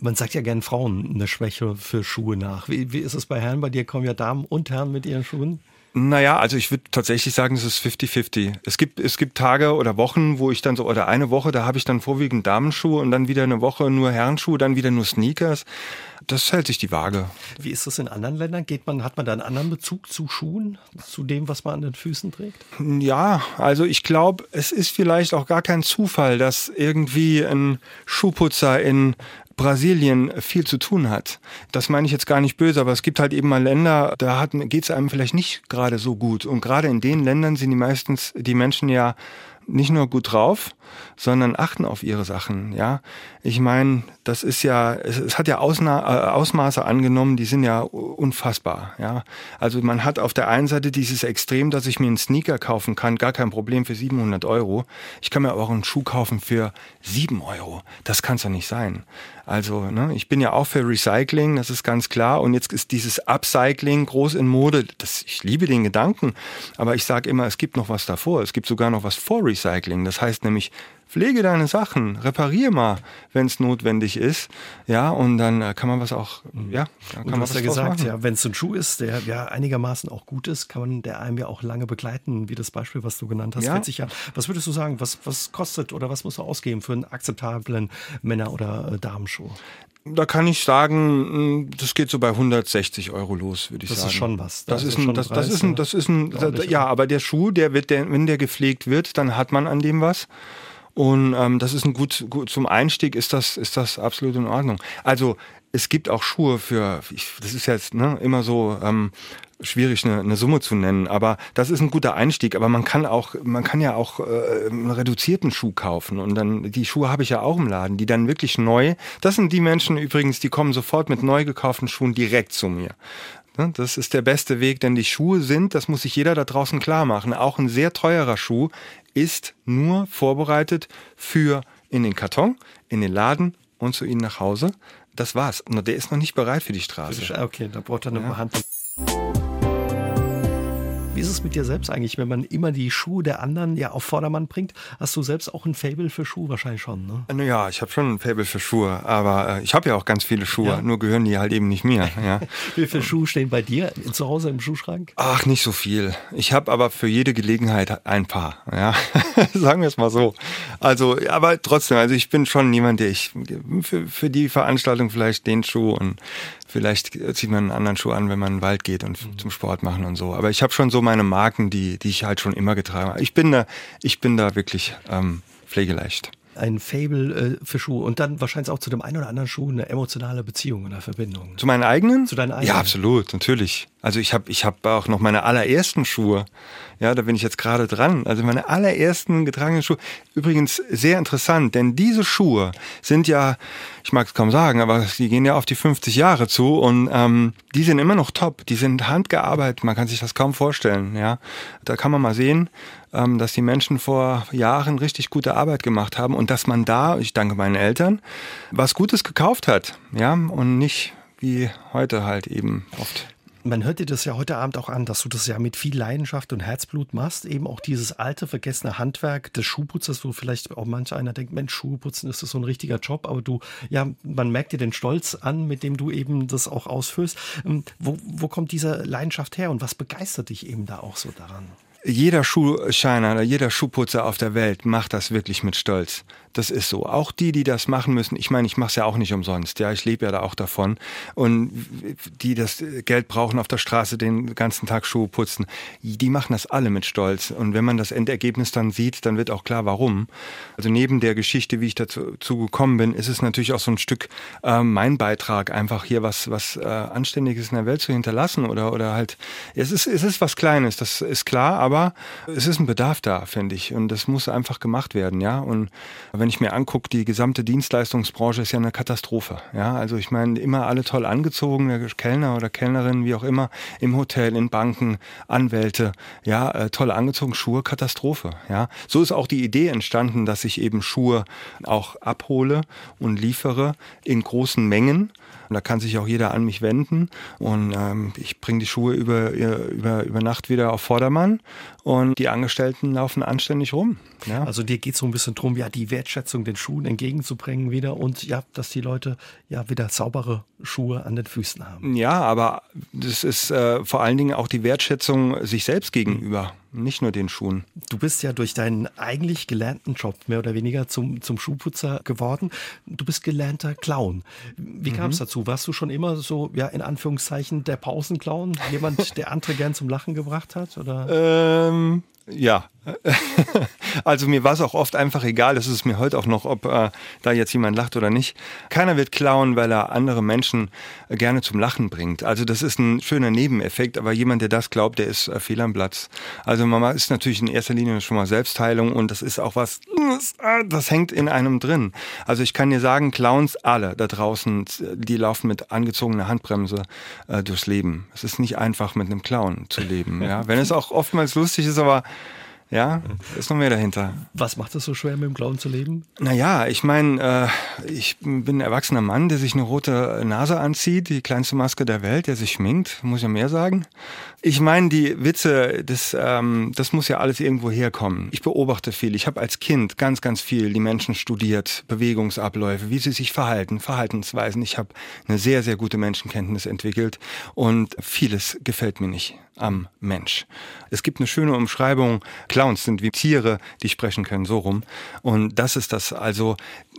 Speaker 1: Man sagt ja gern Frauen eine Schwäche für Schuhe nach. Wie, wie ist es bei Herren? Bei dir kommen ja Damen und Herren mit ihren Schuhen.
Speaker 2: Naja, also ich würde tatsächlich sagen, es ist 50-50. Es gibt, es gibt Tage oder Wochen, wo ich dann so, oder eine Woche, da habe ich dann vorwiegend Damenschuhe und dann wieder eine Woche nur Herrenschuhe, dann wieder nur Sneakers. Das hält sich die Waage.
Speaker 1: Wie ist das in anderen Ländern? Geht man, hat man da einen anderen Bezug zu Schuhen, zu dem, was man an den Füßen trägt?
Speaker 2: Ja, also ich glaube, es ist vielleicht auch gar kein Zufall, dass irgendwie ein Schuhputzer in Brasilien viel zu tun hat. Das meine ich jetzt gar nicht böse, aber es gibt halt eben mal Länder, da geht es einem vielleicht nicht gerade so gut. Und gerade in den Ländern sind die meistens die Menschen ja nicht nur gut drauf, sondern achten auf ihre Sachen. Ja, ich meine, das ist ja, es, es hat ja Ausna äh, Ausmaße angenommen, die sind ja unfassbar. Ja, also man hat auf der einen Seite dieses Extrem, dass ich mir einen Sneaker kaufen kann, gar kein Problem für 700 Euro. Ich kann mir aber auch einen Schuh kaufen für 7 Euro. Das kann es doch nicht sein. Also, ne, ich bin ja auch für Recycling, das ist ganz klar. Und jetzt ist dieses Upcycling groß in Mode. Das, ich liebe den Gedanken, aber ich sage immer, es gibt noch was davor. Es gibt sogar noch was vor Recycling. Das heißt nämlich pflege deine Sachen, reparier mal, wenn es notwendig ist. Ja, und dann äh, kann man was auch, ja,
Speaker 1: kann und man was ja gesagt, machen. ja, wenn es ein Schuh ist, der ja einigermaßen auch gut ist, kann man der einem ja auch lange begleiten, wie das Beispiel, was du genannt hast, ja. 40 Jahre. Was würdest du sagen, was, was kostet oder was muss du ausgeben für einen akzeptablen Männer- oder äh, Damenschuh?
Speaker 2: Da kann ich sagen, mm, das geht so bei 160 Euro los, würde ich
Speaker 1: das
Speaker 2: sagen.
Speaker 1: Das ist schon was.
Speaker 2: Das, das ist, ein, das, das ist ein, das ist ein, ja, aber der Schuh, der wird, der, wenn der gepflegt wird, dann hat man an dem was. Und ähm, das ist ein gut, gut zum Einstieg ist das ist das absolut in Ordnung. Also es gibt auch Schuhe für, ich, das ist jetzt ne, immer so ähm, schwierig eine, eine Summe zu nennen, aber das ist ein guter Einstieg. Aber man kann auch, man kann ja auch äh, einen reduzierten Schuh kaufen und dann die Schuhe habe ich ja auch im Laden, die dann wirklich neu. Das sind die Menschen übrigens, die kommen sofort mit neu gekauften Schuhen direkt zu mir. Ne, das ist der beste Weg, denn die Schuhe sind, das muss sich jeder da draußen klar machen, auch ein sehr teurer Schuh ist nur vorbereitet für in den Karton, in den Laden und zu Ihnen nach Hause. Das war's. Der ist noch nicht bereit für die Straße.
Speaker 1: Okay, da braucht er eine ja. Behandlung. Wie ist es mit dir selbst eigentlich, wenn man immer die Schuhe der anderen ja auf Vordermann bringt? Hast du selbst auch ein Fable für Schuhe wahrscheinlich schon, ne?
Speaker 2: Naja, ich habe schon ein Fable für Schuhe, aber äh, ich habe ja auch ganz viele Schuhe, ja. nur gehören die halt eben nicht mir. Ja.
Speaker 1: Wie viele Schuhe stehen bei dir zu Hause im Schuhschrank?
Speaker 2: Ach, nicht so viel. Ich habe aber für jede Gelegenheit ein paar, ja. Sagen wir es mal so. Also, aber trotzdem, also ich bin schon jemand, der ich für, für die Veranstaltung vielleicht den Schuh und Vielleicht zieht man einen anderen Schuh an, wenn man in den Wald geht und mhm. zum Sport machen und so. Aber ich habe schon so meine Marken, die, die ich halt schon immer getragen habe. Ich bin da, ich bin da wirklich ähm, pflegeleicht
Speaker 1: ein Fable äh, für Schuhe und dann wahrscheinlich auch zu dem einen oder anderen Schuh eine emotionale Beziehung oder Verbindung.
Speaker 2: Zu meinen eigenen?
Speaker 1: Zu deinen eigenen?
Speaker 2: Ja, absolut, natürlich. Also ich habe ich hab auch noch meine allerersten Schuhe. Ja, da bin ich jetzt gerade dran. Also meine allerersten getragenen Schuhe. Übrigens sehr interessant, denn diese Schuhe sind ja, ich mag es kaum sagen, aber die gehen ja auf die 50 Jahre zu und ähm, die sind immer noch top. Die sind handgearbeitet, man kann sich das kaum vorstellen. Ja, da kann man mal sehen, ähm, dass die Menschen vor Jahren richtig gute Arbeit gemacht haben und dass man da, ich danke meinen Eltern, was Gutes gekauft hat. Ja, und nicht wie heute halt eben oft
Speaker 1: man hört dir das ja heute Abend auch an, dass du das ja mit viel Leidenschaft und Herzblut machst. Eben auch dieses alte, vergessene Handwerk des Schuhputzers, wo vielleicht auch manch einer denkt, Mensch, Schuhputzen ist das so ein richtiger Job. Aber du, ja, man merkt dir den Stolz an, mit dem du eben das auch ausführst. Ähm, wo, wo kommt diese Leidenschaft her und was begeistert dich eben da auch so daran?
Speaker 2: Jeder Schuhscheiner oder jeder Schuhputzer auf der Welt macht das wirklich mit Stolz. Das ist so. Auch die, die das machen müssen, ich meine, ich mache es ja auch nicht umsonst, ja, ich lebe ja da auch davon. Und die das Geld brauchen auf der Straße, den ganzen Tag Schuhe putzen, die machen das alle mit Stolz. Und wenn man das Endergebnis dann sieht, dann wird auch klar, warum. Also neben der Geschichte, wie ich dazu gekommen bin, ist es natürlich auch so ein Stück äh, mein Beitrag, einfach hier was, was äh, Anständiges in der Welt zu hinterlassen oder, oder halt, es ist, es ist was Kleines, das ist klar, aber es ist ein Bedarf da, finde ich. Und das muss einfach gemacht werden, ja. Und wenn ich mir angucke, die gesamte Dienstleistungsbranche ist ja eine Katastrophe. Ja, also ich meine, immer alle toll angezogen, der Kellner oder Kellnerin, wie auch immer, im Hotel, in Banken, Anwälte, ja, äh, toll angezogen, Schuhe, Katastrophe. Ja, so ist auch die Idee entstanden, dass ich eben Schuhe auch abhole und liefere in großen Mengen. Und da kann sich auch jeder an mich wenden. Und ähm, ich bringe die Schuhe über, über, über Nacht wieder auf Vordermann. und die Angestellten laufen anständig rum.
Speaker 1: Ja. Also dir geht es so ein bisschen drum, ja, die Wertschätzung den Schuhen entgegenzubringen wieder und ja, dass die Leute ja wieder saubere Schuhe an den Füßen haben.
Speaker 2: Ja, aber das ist äh, vor allen Dingen auch die Wertschätzung sich selbst gegenüber, nicht nur den Schuhen.
Speaker 1: Du bist ja durch deinen eigentlich gelernten Job mehr oder weniger zum, zum Schuhputzer geworden. Du bist gelernter Clown. Wie kam es mhm. dazu? Warst du schon immer so, ja, in Anführungszeichen, der Pausenclown? Jemand, der andere gern zum Lachen gebracht hat? Oder?
Speaker 2: Ähm, ja, also mir war es auch oft einfach egal, das ist mir heute auch noch, ob äh, da jetzt jemand lacht oder nicht. Keiner wird klauen, weil er andere Menschen äh, gerne zum Lachen bringt. Also das ist ein schöner Nebeneffekt, aber jemand, der das glaubt, der ist äh, fehl am Platz. Also Mama ist natürlich in erster Linie schon mal Selbstheilung und das ist auch was, das hängt in einem drin. Also ich kann dir sagen, Clowns alle da draußen, die laufen mit angezogener Handbremse äh, durchs Leben. Es ist nicht einfach mit einem Clown zu leben. Ja? Wenn es auch oftmals lustig ist, aber ja, ist noch mehr dahinter.
Speaker 1: Was macht es so schwer, mit dem Glauben zu leben?
Speaker 2: Naja, ich meine, äh, ich bin ein erwachsener Mann, der sich eine rote Nase anzieht, die kleinste Maske der Welt, der sich schminkt, muss ja mehr sagen. Ich meine, die Witze, das, ähm, das muss ja alles irgendwo herkommen. Ich beobachte viel. Ich habe als Kind ganz, ganz viel die Menschen studiert, Bewegungsabläufe, wie sie sich verhalten, Verhaltensweisen. Ich habe eine sehr, sehr gute Menschenkenntnis entwickelt und vieles gefällt mir nicht am Mensch. Es gibt eine schöne Umschreibung, Clowns sind wie Tiere, die sprechen können, so rum. Und das ist das, also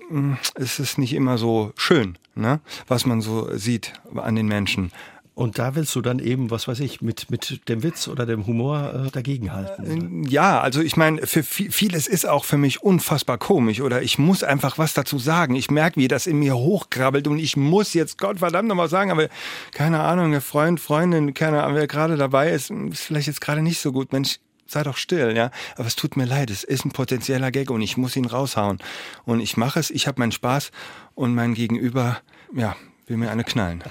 Speaker 2: hm, es ist nicht immer so schön, ne, was man so sieht an den Menschen.
Speaker 1: Und da willst du dann eben, was weiß ich, mit, mit dem Witz oder dem Humor äh, dagegenhalten.
Speaker 2: Äh, ja, also ich meine, für vieles ist auch für mich unfassbar komisch oder ich muss einfach was dazu sagen. Ich merke, wie das in mir hochkrabbelt und ich muss jetzt Gottverdammt noch mal sagen, aber keine Ahnung, der Freund, Freundin, keine Ahnung, wer gerade dabei ist, ist vielleicht jetzt gerade nicht so gut. Mensch, sei doch still, ja. Aber es tut mir leid, es ist ein potenzieller Gag und ich muss ihn raushauen. Und ich mache es, ich habe meinen Spaß und mein Gegenüber, ja, will mir eine knallen.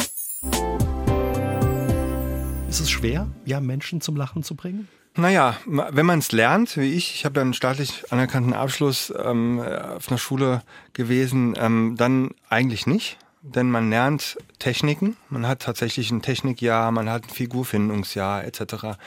Speaker 1: Ist es schwer, ja, Menschen zum Lachen zu bringen?
Speaker 2: Naja, wenn man es lernt, wie ich, ich habe ja einen staatlich anerkannten Abschluss ähm, auf einer Schule gewesen, ähm, dann eigentlich nicht. Denn man lernt Techniken, man hat tatsächlich ein Technikjahr, man hat ein Figurfindungsjahr etc.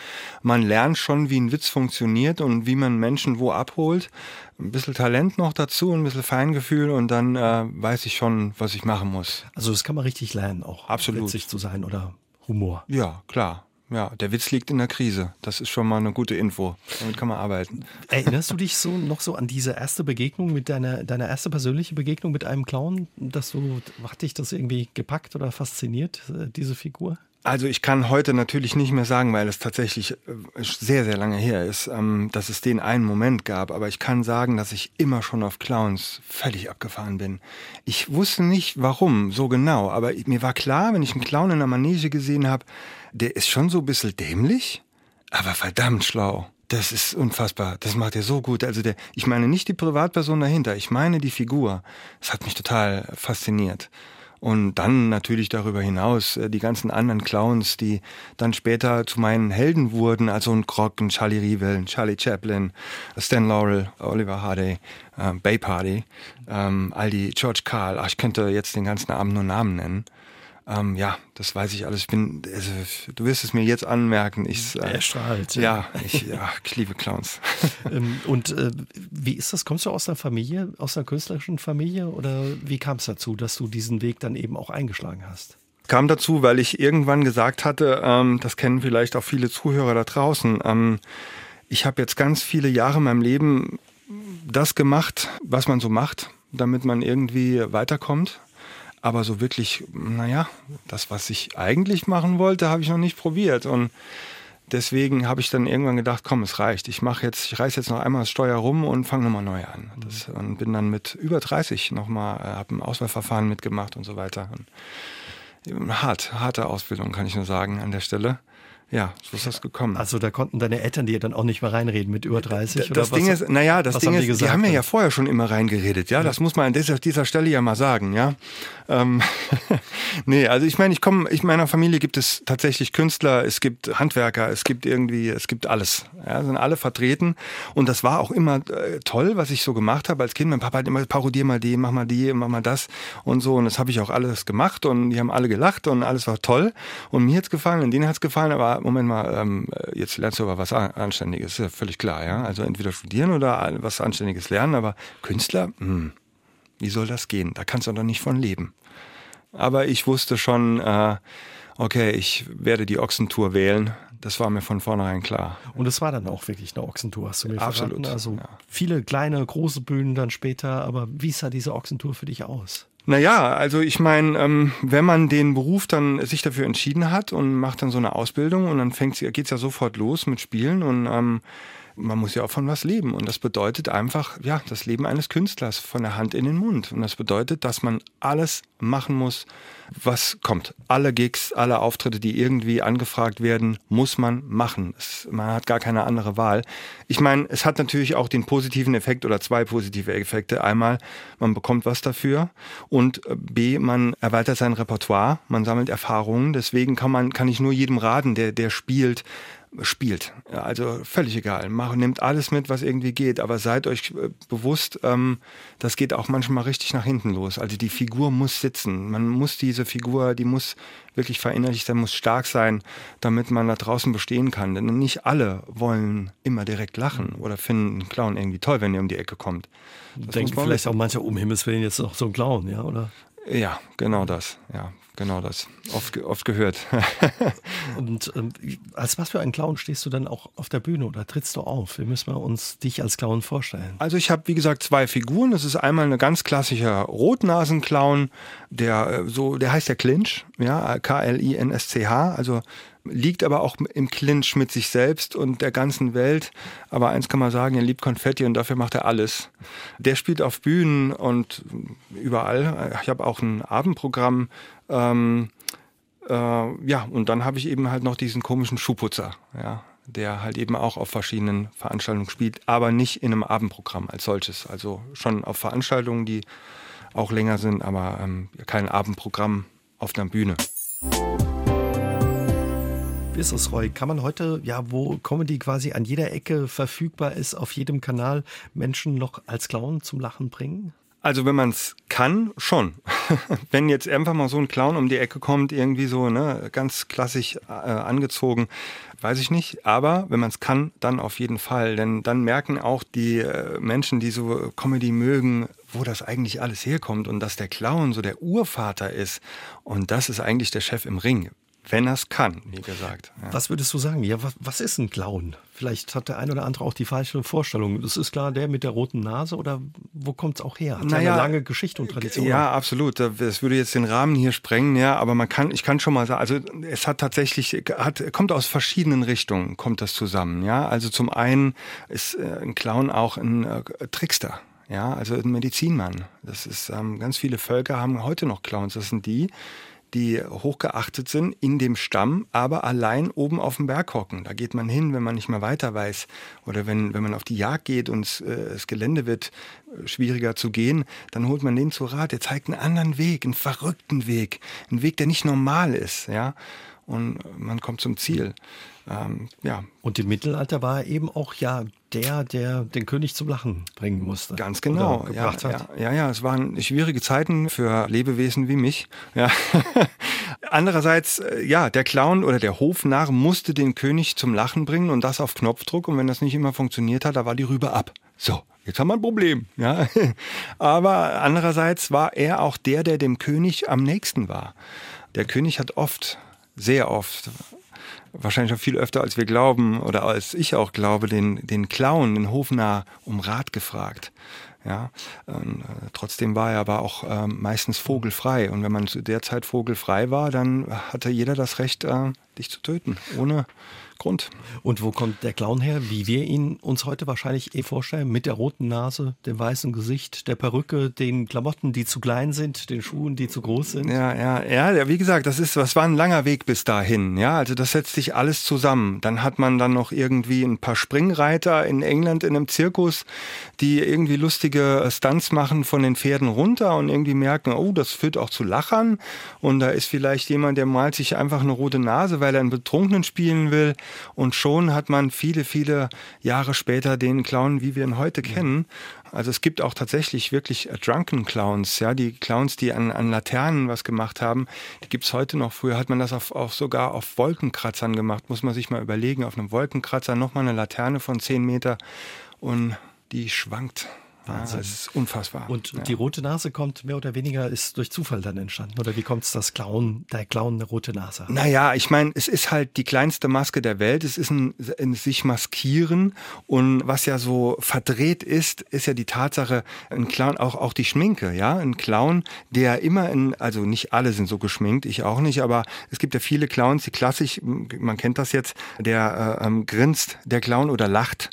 Speaker 2: Man lernt schon, wie ein Witz funktioniert und wie man Menschen wo abholt. Ein bisschen Talent noch dazu, ein bisschen Feingefühl und dann äh, weiß ich schon, was ich machen muss.
Speaker 1: Also das kann man richtig lernen, auch
Speaker 2: Absolut.
Speaker 1: witzig zu sein oder Humor.
Speaker 2: Ja, klar. Ja, der Witz liegt in der Krise. Das ist schon mal eine gute Info. Damit kann man arbeiten.
Speaker 1: Erinnerst du dich so noch so an diese erste Begegnung mit deiner, deiner erste persönliche Begegnung mit einem Clown? Dass du, hat dich das irgendwie gepackt oder fasziniert, äh, diese Figur?
Speaker 2: Also ich kann heute natürlich nicht mehr sagen, weil es tatsächlich äh, sehr, sehr lange her ist, ähm, dass es den einen Moment gab. Aber ich kann sagen, dass ich immer schon auf Clowns völlig abgefahren bin. Ich wusste nicht, warum so genau, aber mir war klar, wenn ich einen Clown in der Manege gesehen habe, der ist schon so ein bisschen dämlich, aber verdammt schlau. Das ist unfassbar. Das macht er so gut. Also der, ich meine nicht die Privatperson dahinter, ich meine die Figur. Das hat mich total fasziniert. Und dann natürlich darüber hinaus äh, die ganzen anderen Clowns, die dann später zu meinen Helden wurden, also ein Krog, ein Charlie Rivel, ein Charlie Chaplin, Stan Laurel, Oliver Hardy, äh, Bay Party, ähm, all die George Carl. Ach, ich könnte jetzt den ganzen Abend nur Namen nennen. Ähm, ja, das weiß ich alles. Ich bin, also, du wirst es mir jetzt anmerken. Ich,
Speaker 1: äh, er strahlt.
Speaker 2: Ja, ich, ja, ich liebe Clowns.
Speaker 1: Ähm, und äh, wie ist das? Kommst du aus einer Familie, aus einer künstlerischen Familie oder wie kam es dazu, dass du diesen Weg dann eben auch eingeschlagen hast?
Speaker 2: Kam dazu, weil ich irgendwann gesagt hatte, ähm, das kennen vielleicht auch viele Zuhörer da draußen. Ähm, ich habe jetzt ganz viele Jahre in meinem Leben das gemacht, was man so macht, damit man irgendwie weiterkommt. Aber so wirklich, naja, das, was ich eigentlich machen wollte, habe ich noch nicht probiert. Und deswegen habe ich dann irgendwann gedacht, komm, es reicht. Ich mache jetzt, ich reiß jetzt noch einmal das Steuer rum und fange nochmal neu an. Das, und bin dann mit über 30 nochmal, äh, habe ein Auswahlverfahren mitgemacht und so weiter. Und hart, harte Ausbildung, kann ich nur sagen an der Stelle. Ja, so ist das gekommen.
Speaker 1: Also da konnten deine Eltern dir dann auch nicht mehr reinreden mit über 30
Speaker 2: das oder Ding was, ist, naja, das Ding haben ist, die, die haben mir ja vorher schon immer reingeredet, ja, ja. das muss man an dieser, dieser Stelle ja mal sagen, ja. Ähm, nee, also ich meine, ich komme, ich meiner Familie gibt es tatsächlich Künstler, es gibt Handwerker, es gibt irgendwie, es gibt alles, ja, sind alle vertreten und das war auch immer äh, toll, was ich so gemacht habe als Kind. Mein Papa hat immer parodier mal die, mach mal die, mach mal das und so und das habe ich auch alles gemacht und die haben alle gelacht und alles war toll und mir hat's gefallen und denen hat's gefallen, aber Moment mal, ähm, jetzt lernst du aber was Anständiges, ist ja völlig klar, ja. Also entweder studieren oder was Anständiges lernen, aber Künstler, hm, wie soll das gehen? Da kannst du doch nicht von leben. Aber ich wusste schon, äh, okay, ich werde die Ochsentour wählen. Das war mir von vornherein klar.
Speaker 1: Und es war dann auch wirklich eine Ochsentour, hast du mir
Speaker 2: Absolut.
Speaker 1: verraten. Also
Speaker 2: ja.
Speaker 1: viele kleine, große Bühnen dann später. Aber wie sah diese Ochsentour für dich aus?
Speaker 2: Naja, also ich meine, ähm, wenn man den Beruf dann sich dafür entschieden hat und macht dann so eine Ausbildung und dann fängt's, geht's ja sofort los mit Spielen und ähm, man muss ja auch von was leben. Und das bedeutet einfach, ja, das Leben eines Künstlers von der Hand in den Mund. Und das bedeutet, dass man alles machen muss, was kommt. Alle Gigs, alle Auftritte, die irgendwie angefragt werden, muss man machen. Es, man hat gar keine andere Wahl. Ich meine, es hat natürlich auch den positiven Effekt oder zwei positive Effekte. Einmal, man bekommt was dafür und äh, B, man erweitert sein Repertoire, man sammelt Erfahrungen. Deswegen kann man, kann ich nur jedem raten, der, der spielt, spielt. Ja, also völlig egal. Macht, nehmt alles mit, was irgendwie geht, aber seid euch äh, bewusst, ähm, das geht auch manchmal richtig nach hinten los. Also die Figur muss sitzen. Man muss diese Figur, die muss wirklich verinnerlicht sein, muss stark sein, damit man da draußen bestehen kann. Denn nicht alle wollen immer direkt lachen oder finden einen Clown irgendwie toll, wenn er um die Ecke kommt.
Speaker 1: Das Denken vielleicht auch manche, um Himmels Willen, jetzt noch so ein Clown, ja, oder?
Speaker 2: Ja, genau das. Ja, genau das. Oft, oft gehört.
Speaker 1: Und ähm, als was für ein Clown stehst du dann auch auf der Bühne oder trittst du auf? Wie müssen wir uns dich als Clown vorstellen?
Speaker 2: Also ich habe, wie gesagt, zwei Figuren. Das ist einmal eine ganz klassischer Rotnasenclown, der äh, so, der heißt der Clinch, ja, K-L-I-N-S-C-H, also liegt aber auch im Clinch mit sich selbst und der ganzen Welt. Aber eins kann man sagen, er liebt Konfetti und dafür macht er alles. Der spielt auf Bühnen und überall. Ich habe auch ein Abendprogramm. Ähm, äh, ja, und dann habe ich eben halt noch diesen komischen Schuhputzer, ja, der halt eben auch auf verschiedenen Veranstaltungen spielt, aber nicht in einem Abendprogramm als solches. Also schon auf Veranstaltungen, die auch länger sind, aber ähm, kein Abendprogramm auf einer Bühne.
Speaker 1: Wie ist es, Roy? Kann man heute, ja, wo Comedy quasi an jeder Ecke verfügbar ist, auf jedem Kanal Menschen noch als Clown zum Lachen bringen?
Speaker 2: Also wenn man es kann, schon. wenn jetzt einfach mal so ein Clown um die Ecke kommt, irgendwie so, ne, ganz klassisch äh, angezogen, weiß ich nicht. Aber wenn man es kann, dann auf jeden Fall. Denn dann merken auch die äh, Menschen, die so Comedy mögen, wo das eigentlich alles herkommt und dass der Clown so der Urvater ist. Und das ist eigentlich der Chef im Ring. Wenn er es kann, wie gesagt.
Speaker 1: Ja. Was würdest du sagen? Ja, was, was, ist ein Clown? Vielleicht hat der ein oder andere auch die falsche Vorstellung. Das ist klar der mit der roten Nase oder wo kommt es auch her? Hat naja, eine lange Geschichte und Tradition.
Speaker 2: Ja, absolut. Das würde jetzt den Rahmen hier sprengen, ja, aber man kann, ich kann schon mal sagen, also es hat tatsächlich, hat, kommt aus verschiedenen Richtungen, kommt das zusammen, ja. Also zum einen ist äh, ein Clown auch ein äh, Trickster. Ja, also ein Medizinmann. Das ist, ähm, ganz viele Völker haben heute noch Clowns. Das sind die, die hochgeachtet sind in dem Stamm, aber allein oben auf dem Berg hocken. Da geht man hin, wenn man nicht mehr weiter weiß oder wenn, wenn man auf die Jagd geht und äh, das Gelände wird äh, schwieriger zu gehen, dann holt man den zu Rat. Der zeigt einen anderen Weg, einen verrückten Weg, einen Weg, der nicht normal ist, ja. Und man kommt zum Ziel. Ähm, ja.
Speaker 1: Und im Mittelalter war er eben auch ja der, der den König zum Lachen bringen musste.
Speaker 2: Ganz genau. Ja, ja, ja, ja, es waren schwierige Zeiten für Lebewesen wie mich. Ja. Andererseits, äh, ja, der Clown oder der Hofnarr musste den König zum Lachen bringen und das auf Knopfdruck. Und wenn das nicht immer funktioniert hat, da war die Rübe ab. So, jetzt haben wir ein Problem. Ja. Aber andererseits war er auch der, der dem König am nächsten war. Der König hat oft, sehr oft wahrscheinlich auch viel öfter als wir glauben oder als ich auch glaube, den, den Clown, den Hofnarr um Rat gefragt. Ja, ähm, trotzdem war er aber auch ähm, meistens vogelfrei. Und wenn man zu der Zeit vogelfrei war, dann hatte jeder das Recht, äh, dich zu töten, ohne Grund.
Speaker 1: Und wo kommt der Clown her? Wie wir ihn uns heute wahrscheinlich eh vorstellen, mit der roten Nase, dem weißen Gesicht, der Perücke, den Klamotten, die zu klein sind, den Schuhen, die zu groß sind.
Speaker 2: Ja, ja, ja, wie gesagt, das ist, das war ein langer Weg bis dahin. Ja, also das setzt sich alles zusammen. Dann hat man dann noch irgendwie ein paar Springreiter in England in einem Zirkus, die irgendwie lustige Stunts machen von den Pferden runter und irgendwie merken, oh, das führt auch zu Lachern. Und da ist vielleicht jemand, der malt sich einfach eine rote Nase, weil er einen Betrunkenen spielen will. Und schon hat man viele, viele Jahre später den Clown, wie wir ihn heute kennen. Also es gibt auch tatsächlich wirklich Drunken Clowns, ja, die Clowns, die an, an Laternen was gemacht haben, die gibt's heute noch. Früher hat man das auf, auch sogar auf Wolkenkratzern gemacht, muss man sich mal überlegen, auf einem Wolkenkratzer nochmal eine Laterne von zehn Meter und die schwankt. Wahnsinn. Das ist unfassbar.
Speaker 1: Und ja. die rote Nase kommt mehr oder weniger, ist durch Zufall dann entstanden. Oder wie kommt es, dass Clown, der Clown eine rote Nase hat?
Speaker 2: Naja, ich meine, es ist halt die kleinste Maske der Welt. Es ist ein, ein sich maskieren. Und was ja so verdreht ist, ist ja die Tatsache, ein Clown, auch, auch die Schminke, ja. Ein Clown, der immer in, also nicht alle sind so geschminkt, ich auch nicht, aber es gibt ja viele Clowns, die klassisch, man kennt das jetzt, der äh, ähm, grinst, der Clown oder lacht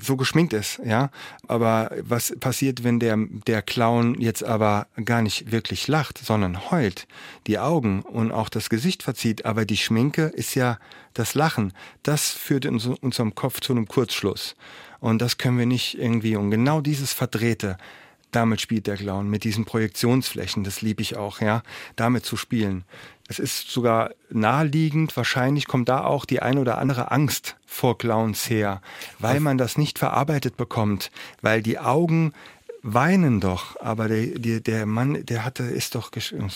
Speaker 2: so geschminkt ist, ja. Aber was passiert, wenn der, der Clown jetzt aber gar nicht wirklich lacht, sondern heult, die Augen und auch das Gesicht verzieht, aber die Schminke ist ja das Lachen. Das führt in unserem Kopf zu einem Kurzschluss. Und das können wir nicht irgendwie, und genau dieses Verdrehte, damit spielt der Clown, mit diesen Projektionsflächen, das liebe ich auch, ja, damit zu spielen. Es ist sogar naheliegend, wahrscheinlich kommt da auch die ein oder andere Angst vor Clowns her, weil man das nicht verarbeitet bekommt, weil die Augen weinen doch, aber der, der, der Mann, der hatte, ist doch,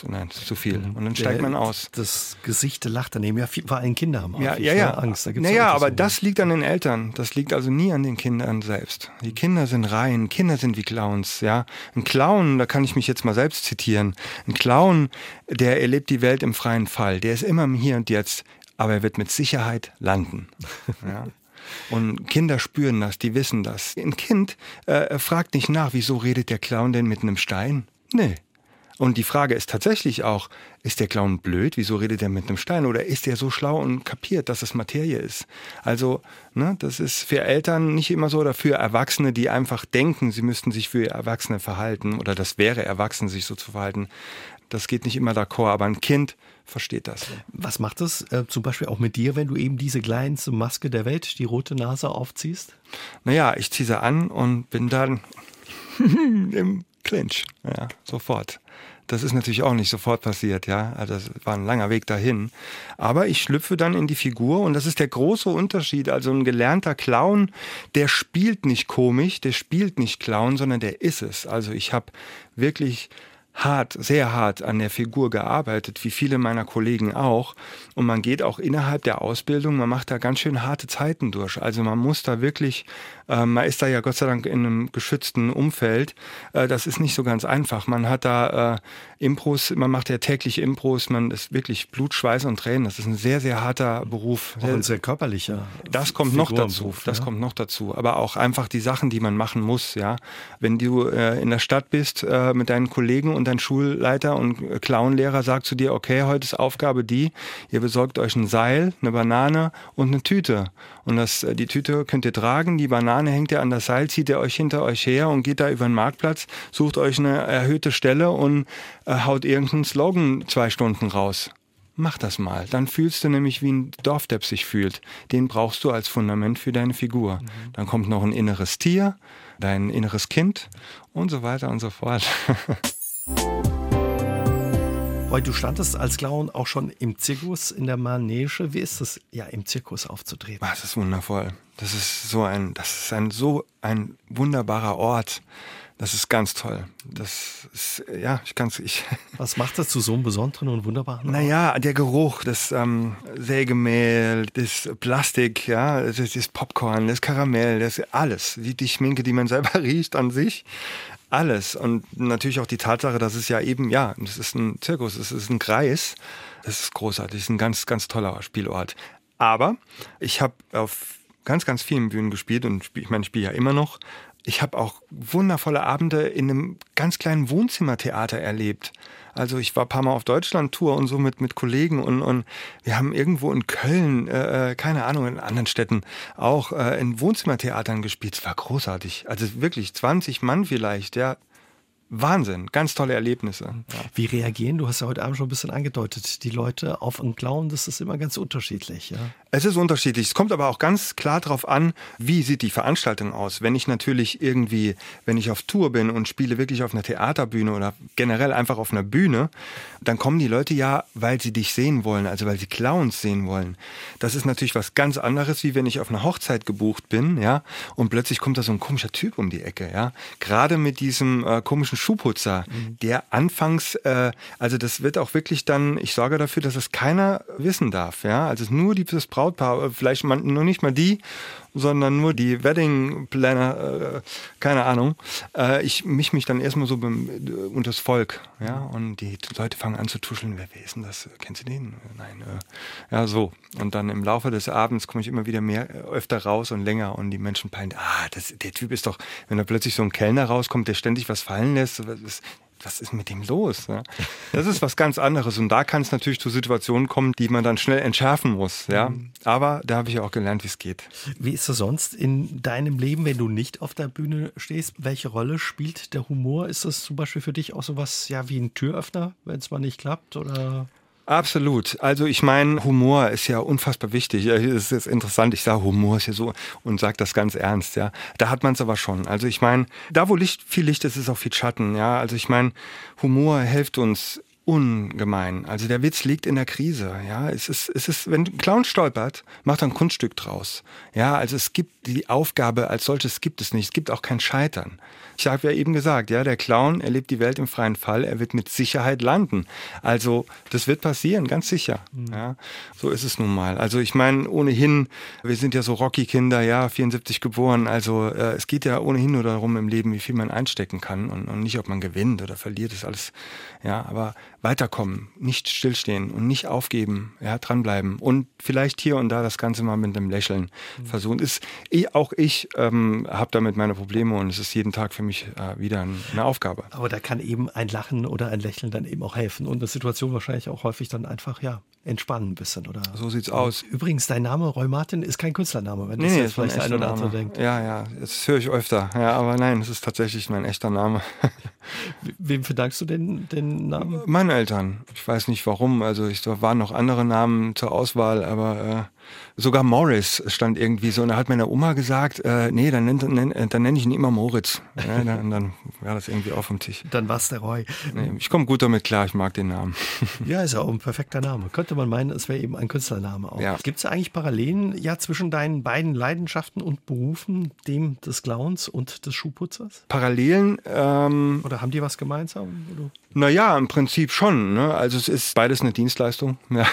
Speaker 2: nein, zu viel. Und dann steigt der, man aus.
Speaker 1: Das Gesicht lacht daneben, ja, vor allem Kinder haben
Speaker 2: ja, ja, ja. Angst. Da gibt's naja, aber das liegt an den Eltern. Das liegt also nie an den Kindern selbst. Die Kinder sind rein, Kinder sind wie Clowns, ja. Ein Clown, da kann ich mich jetzt mal selbst zitieren. Ein Clown, der erlebt die Welt im freien Fall. Der ist immer im Hier und Jetzt, aber er wird mit Sicherheit landen. Ja. Und Kinder spüren das, die wissen das. Ein Kind äh, fragt nicht nach, wieso redet der Clown denn mit einem Stein? Nee. Und die Frage ist tatsächlich auch, ist der Clown blöd? Wieso redet er mit einem Stein? Oder ist er so schlau und kapiert, dass es Materie ist? Also, ne, das ist für Eltern nicht immer so oder für Erwachsene, die einfach denken, sie müssten sich für Erwachsene verhalten oder das wäre erwachsen, sich so zu verhalten. Das geht nicht immer d'accord, aber ein Kind versteht das.
Speaker 1: Was macht das äh, zum Beispiel auch mit dir, wenn du eben diese kleinste Maske der Welt, die rote Nase, aufziehst?
Speaker 2: Naja, ich ziehe sie an und bin dann im Clinch. Ja, sofort. Das ist natürlich auch nicht sofort passiert, ja. Also das war ein langer Weg dahin. Aber ich schlüpfe dann in die Figur und das ist der große Unterschied. Also ein gelernter Clown, der spielt nicht komisch, der spielt nicht Clown, sondern der ist es. Also ich habe wirklich hart, sehr hart an der Figur gearbeitet, wie viele meiner Kollegen auch. Und man geht auch innerhalb der Ausbildung, man macht da ganz schön harte Zeiten durch. Also man muss da wirklich, äh, man ist da ja Gott sei Dank in einem geschützten Umfeld. Äh, das ist nicht so ganz einfach. Man hat da äh, Impros, man macht ja täglich Impros, man ist wirklich Blut, Schweiß und Tränen. Das ist ein sehr, sehr harter Beruf.
Speaker 1: Auch ein sehr körperlicher.
Speaker 2: Das kommt noch dazu. Das ja? kommt noch dazu. Aber auch einfach die Sachen, die man machen muss, ja. Wenn du äh, in der Stadt bist äh, mit deinen Kollegen und dein Schulleiter und Clownlehrer sagt zu dir, okay, heute ist Aufgabe die, ihr besorgt euch ein Seil, eine Banane und eine Tüte. Und das, äh, die Tüte könnt ihr tragen, die Banane hängt ihr an das Seil, zieht ihr euch hinter euch her und geht da über den Marktplatz, sucht euch eine erhöhte Stelle und äh, haut irgendeinen Slogan zwei Stunden raus. Mach das mal. Dann fühlst du nämlich, wie ein Dorfdepp sich fühlt. Den brauchst du als Fundament für deine Figur. Mhm. Dann kommt noch ein inneres Tier, dein inneres Kind und so weiter und so fort.
Speaker 1: Weil du standest als Clown auch schon im Zirkus in der Manege. Wie ist es, ja, im Zirkus aufzutreten?
Speaker 2: Das ist wundervoll. Das ist so ein, das ist ein so ein wunderbarer Ort. Das ist ganz toll. Das ist, ja, ich kann's, ich.
Speaker 1: Was macht das zu so einem besonderen und wunderbaren?
Speaker 2: Naja, der Geruch, das ähm, Sägemehl, das Plastik, ja, das, das Popcorn, das Karamell, das alles. Die, die Schminke, die man selber riecht an sich. Alles. Und natürlich auch die Tatsache, dass es ja eben, ja, es ist ein Zirkus, es ist ein Kreis. Es ist großartig, es ist ein ganz, ganz toller Spielort. Aber ich habe auf ganz, ganz vielen Bühnen gespielt und ich meine, ich spiele ja immer noch. Ich habe auch wundervolle Abende in einem ganz kleinen Wohnzimmertheater erlebt. Also ich war ein paar Mal auf Deutschland-Tour und so mit, mit Kollegen und, und wir haben irgendwo in Köln, äh, äh keine Ahnung, in anderen Städten auch äh, in Wohnzimmertheatern gespielt. Es war großartig. Also wirklich 20 Mann vielleicht, ja. Wahnsinn, ganz tolle Erlebnisse.
Speaker 1: Ja. Wie reagieren, du hast ja heute Abend schon ein bisschen angedeutet, die Leute auf einen Clown, das ist immer ganz unterschiedlich. Ja?
Speaker 2: Es ist unterschiedlich. Es kommt aber auch ganz klar darauf an, wie sieht die Veranstaltung aus. Wenn ich natürlich irgendwie, wenn ich auf Tour bin und spiele wirklich auf einer Theaterbühne oder generell einfach auf einer Bühne, dann kommen die Leute ja, weil sie dich sehen wollen, also weil sie Clowns sehen wollen. Das ist natürlich was ganz anderes, wie wenn ich auf einer Hochzeit gebucht bin, ja, und plötzlich kommt da so ein komischer Typ um die Ecke, ja. Gerade mit diesem äh, komischen ein Schuhputzer, mhm. der anfangs, äh, also das wird auch wirklich dann, ich sorge dafür, dass es keiner wissen darf, ja, also nur die, das Brautpaar, äh, vielleicht man, nur nicht mal die sondern nur die Wedding Planner, äh, keine Ahnung. Äh, ich mich mich dann erstmal so äh, unter das Volk, ja, und die Leute fangen an zu tuscheln. Wer, wer ist denn das? Kennst du den? Nein, äh, ja, so. Und dann im Laufe des Abends komme ich immer wieder mehr, äh, öfter raus und länger und die Menschen peilen, ah, das, der Typ ist doch, wenn da plötzlich so ein Kellner rauskommt, der ständig was fallen lässt, das, was ist mit dem los? Ja? Das ist was ganz anderes. Und da kann es natürlich zu Situationen kommen, die man dann schnell entschärfen muss. Ja? Mhm. Aber da habe ich auch gelernt, wie es geht.
Speaker 1: Wie ist das sonst in deinem Leben, wenn du nicht auf der Bühne stehst? Welche Rolle spielt der Humor? Ist das zum Beispiel für dich auch sowas ja, wie ein Türöffner, wenn es mal nicht klappt? Oder?
Speaker 2: Absolut. Also ich meine, Humor ist ja unfassbar wichtig. Es ist interessant, ich sage Humor ist ja so und sage das ganz ernst, ja. Da hat man es aber schon. Also ich meine, da wo Licht, viel Licht ist, ist auch viel Schatten, ja. Also ich meine, Humor hilft uns ungemein. Also der Witz liegt in der Krise. Ja, es ist, es ist, wenn ein Clown stolpert, macht er ein Kunststück draus. Ja, also es gibt die Aufgabe als solches gibt es nicht. Es gibt auch kein Scheitern. Ich habe ja eben gesagt, ja, der Clown erlebt die Welt im freien Fall. Er wird mit Sicherheit landen. Also das wird passieren, ganz sicher. Mhm. Ja, so ist es nun mal. Also ich meine, ohnehin, wir sind ja so Rocky-Kinder, ja, 74 geboren. Also äh, es geht ja ohnehin nur darum im Leben, wie viel man einstecken kann und, und nicht, ob man gewinnt oder verliert. Das ist alles, ja, aber weiterkommen, nicht stillstehen und nicht aufgeben, ja, dranbleiben und vielleicht hier und da das Ganze mal mit einem Lächeln mhm. versuchen. Ist, eh, auch ich ähm, habe damit meine Probleme und es ist jeden Tag für mich äh, wieder eine Aufgabe.
Speaker 1: Aber da kann eben ein Lachen oder ein Lächeln dann eben auch helfen und eine Situation wahrscheinlich auch häufig dann einfach, ja, entspannen ein bisschen, oder?
Speaker 2: So sieht's aus.
Speaker 1: Übrigens, dein Name Roy Martin ist kein Künstlername, wenn nee, das jetzt vielleicht ein oder andere denkt.
Speaker 2: Ja, ja, das höre ich öfter. Ja, aber nein, es ist tatsächlich mein echter Name.
Speaker 1: Wem verdankst du den, den Namen?
Speaker 2: Meinen Eltern. Ich weiß nicht warum. Also es waren noch andere Namen zur Auswahl, aber äh, Sogar Morris stand irgendwie so. Und da hat meine Oma gesagt, äh, nee, dann, nenn, nenn, dann nenne ich ihn immer Moritz. Ja, dann, dann war das irgendwie auf dem Tisch.
Speaker 1: Dann war es der Roy.
Speaker 2: Nee, ich komme gut damit klar, ich mag den Namen.
Speaker 1: Ja, ist ja auch ein perfekter Name. Könnte man meinen, es wäre eben ein Künstlername auch. Ja. Gibt es eigentlich Parallelen ja zwischen deinen beiden Leidenschaften und Berufen, dem des Clowns und des Schuhputzers?
Speaker 2: Parallelen? Ähm,
Speaker 1: Oder haben die was gemeinsam?
Speaker 2: Oder? Naja, im Prinzip schon. Ne? Also es ist beides eine Dienstleistung. Ja.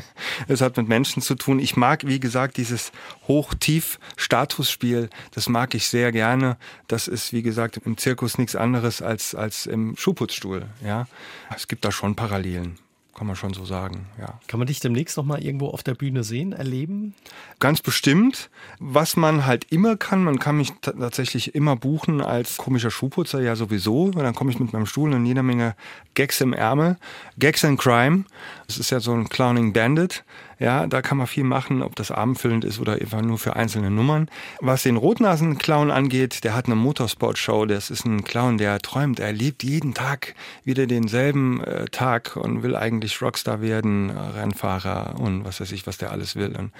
Speaker 2: es hat mit Menschen zu tun. Ich mag, wie gesagt, dieses Hoch-Tief-Statusspiel. Das mag ich sehr gerne. Das ist, wie gesagt, im Zirkus nichts anderes als, als im Schuhputzstuhl. Ja. Es gibt da schon Parallelen kann man schon so sagen, ja.
Speaker 1: Kann man dich demnächst noch mal irgendwo auf der Bühne sehen, erleben?
Speaker 2: Ganz bestimmt. Was man halt immer kann, man kann mich tatsächlich immer buchen als komischer Schuhputzer, ja sowieso. Dann komme ich mit meinem Stuhl und jeder Menge Gags im Ärmel. Gags and Crime. Das ist ja so ein Clowning Bandit. Ja, da kann man viel machen, ob das abendfüllend ist oder einfach nur für einzelne Nummern. Was den Rotnasen-Clown angeht, der hat eine Motorsport-Show. Das ist ein Clown, der träumt. Er lebt jeden Tag wieder denselben äh, Tag und will eigentlich Rockstar werden, äh, Rennfahrer und was weiß ich, was der alles will. Und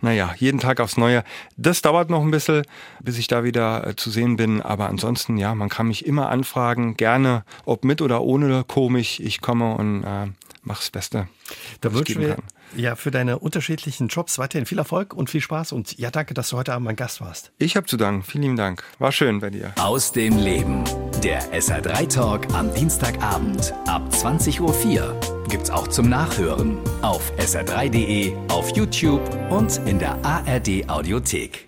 Speaker 2: naja, jeden Tag aufs Neue. Das dauert noch ein bisschen, bis ich da wieder äh, zu sehen bin. Aber ansonsten, ja, man kann mich immer anfragen, gerne, ob mit oder ohne komisch. Ich komme und äh, mach's Beste.
Speaker 1: Da wünschen wir ja für deine unterschiedlichen Jobs weiterhin viel Erfolg und viel Spaß und ja, danke, dass du heute Abend mein Gast warst.
Speaker 2: Ich habe zu danken. Vielen lieben Dank. War schön bei dir.
Speaker 3: Aus dem Leben. Der SR3 Talk am Dienstagabend ab 20.04 Uhr gibt's auch zum Nachhören auf sr3.de, auf YouTube und in der ARD Audiothek.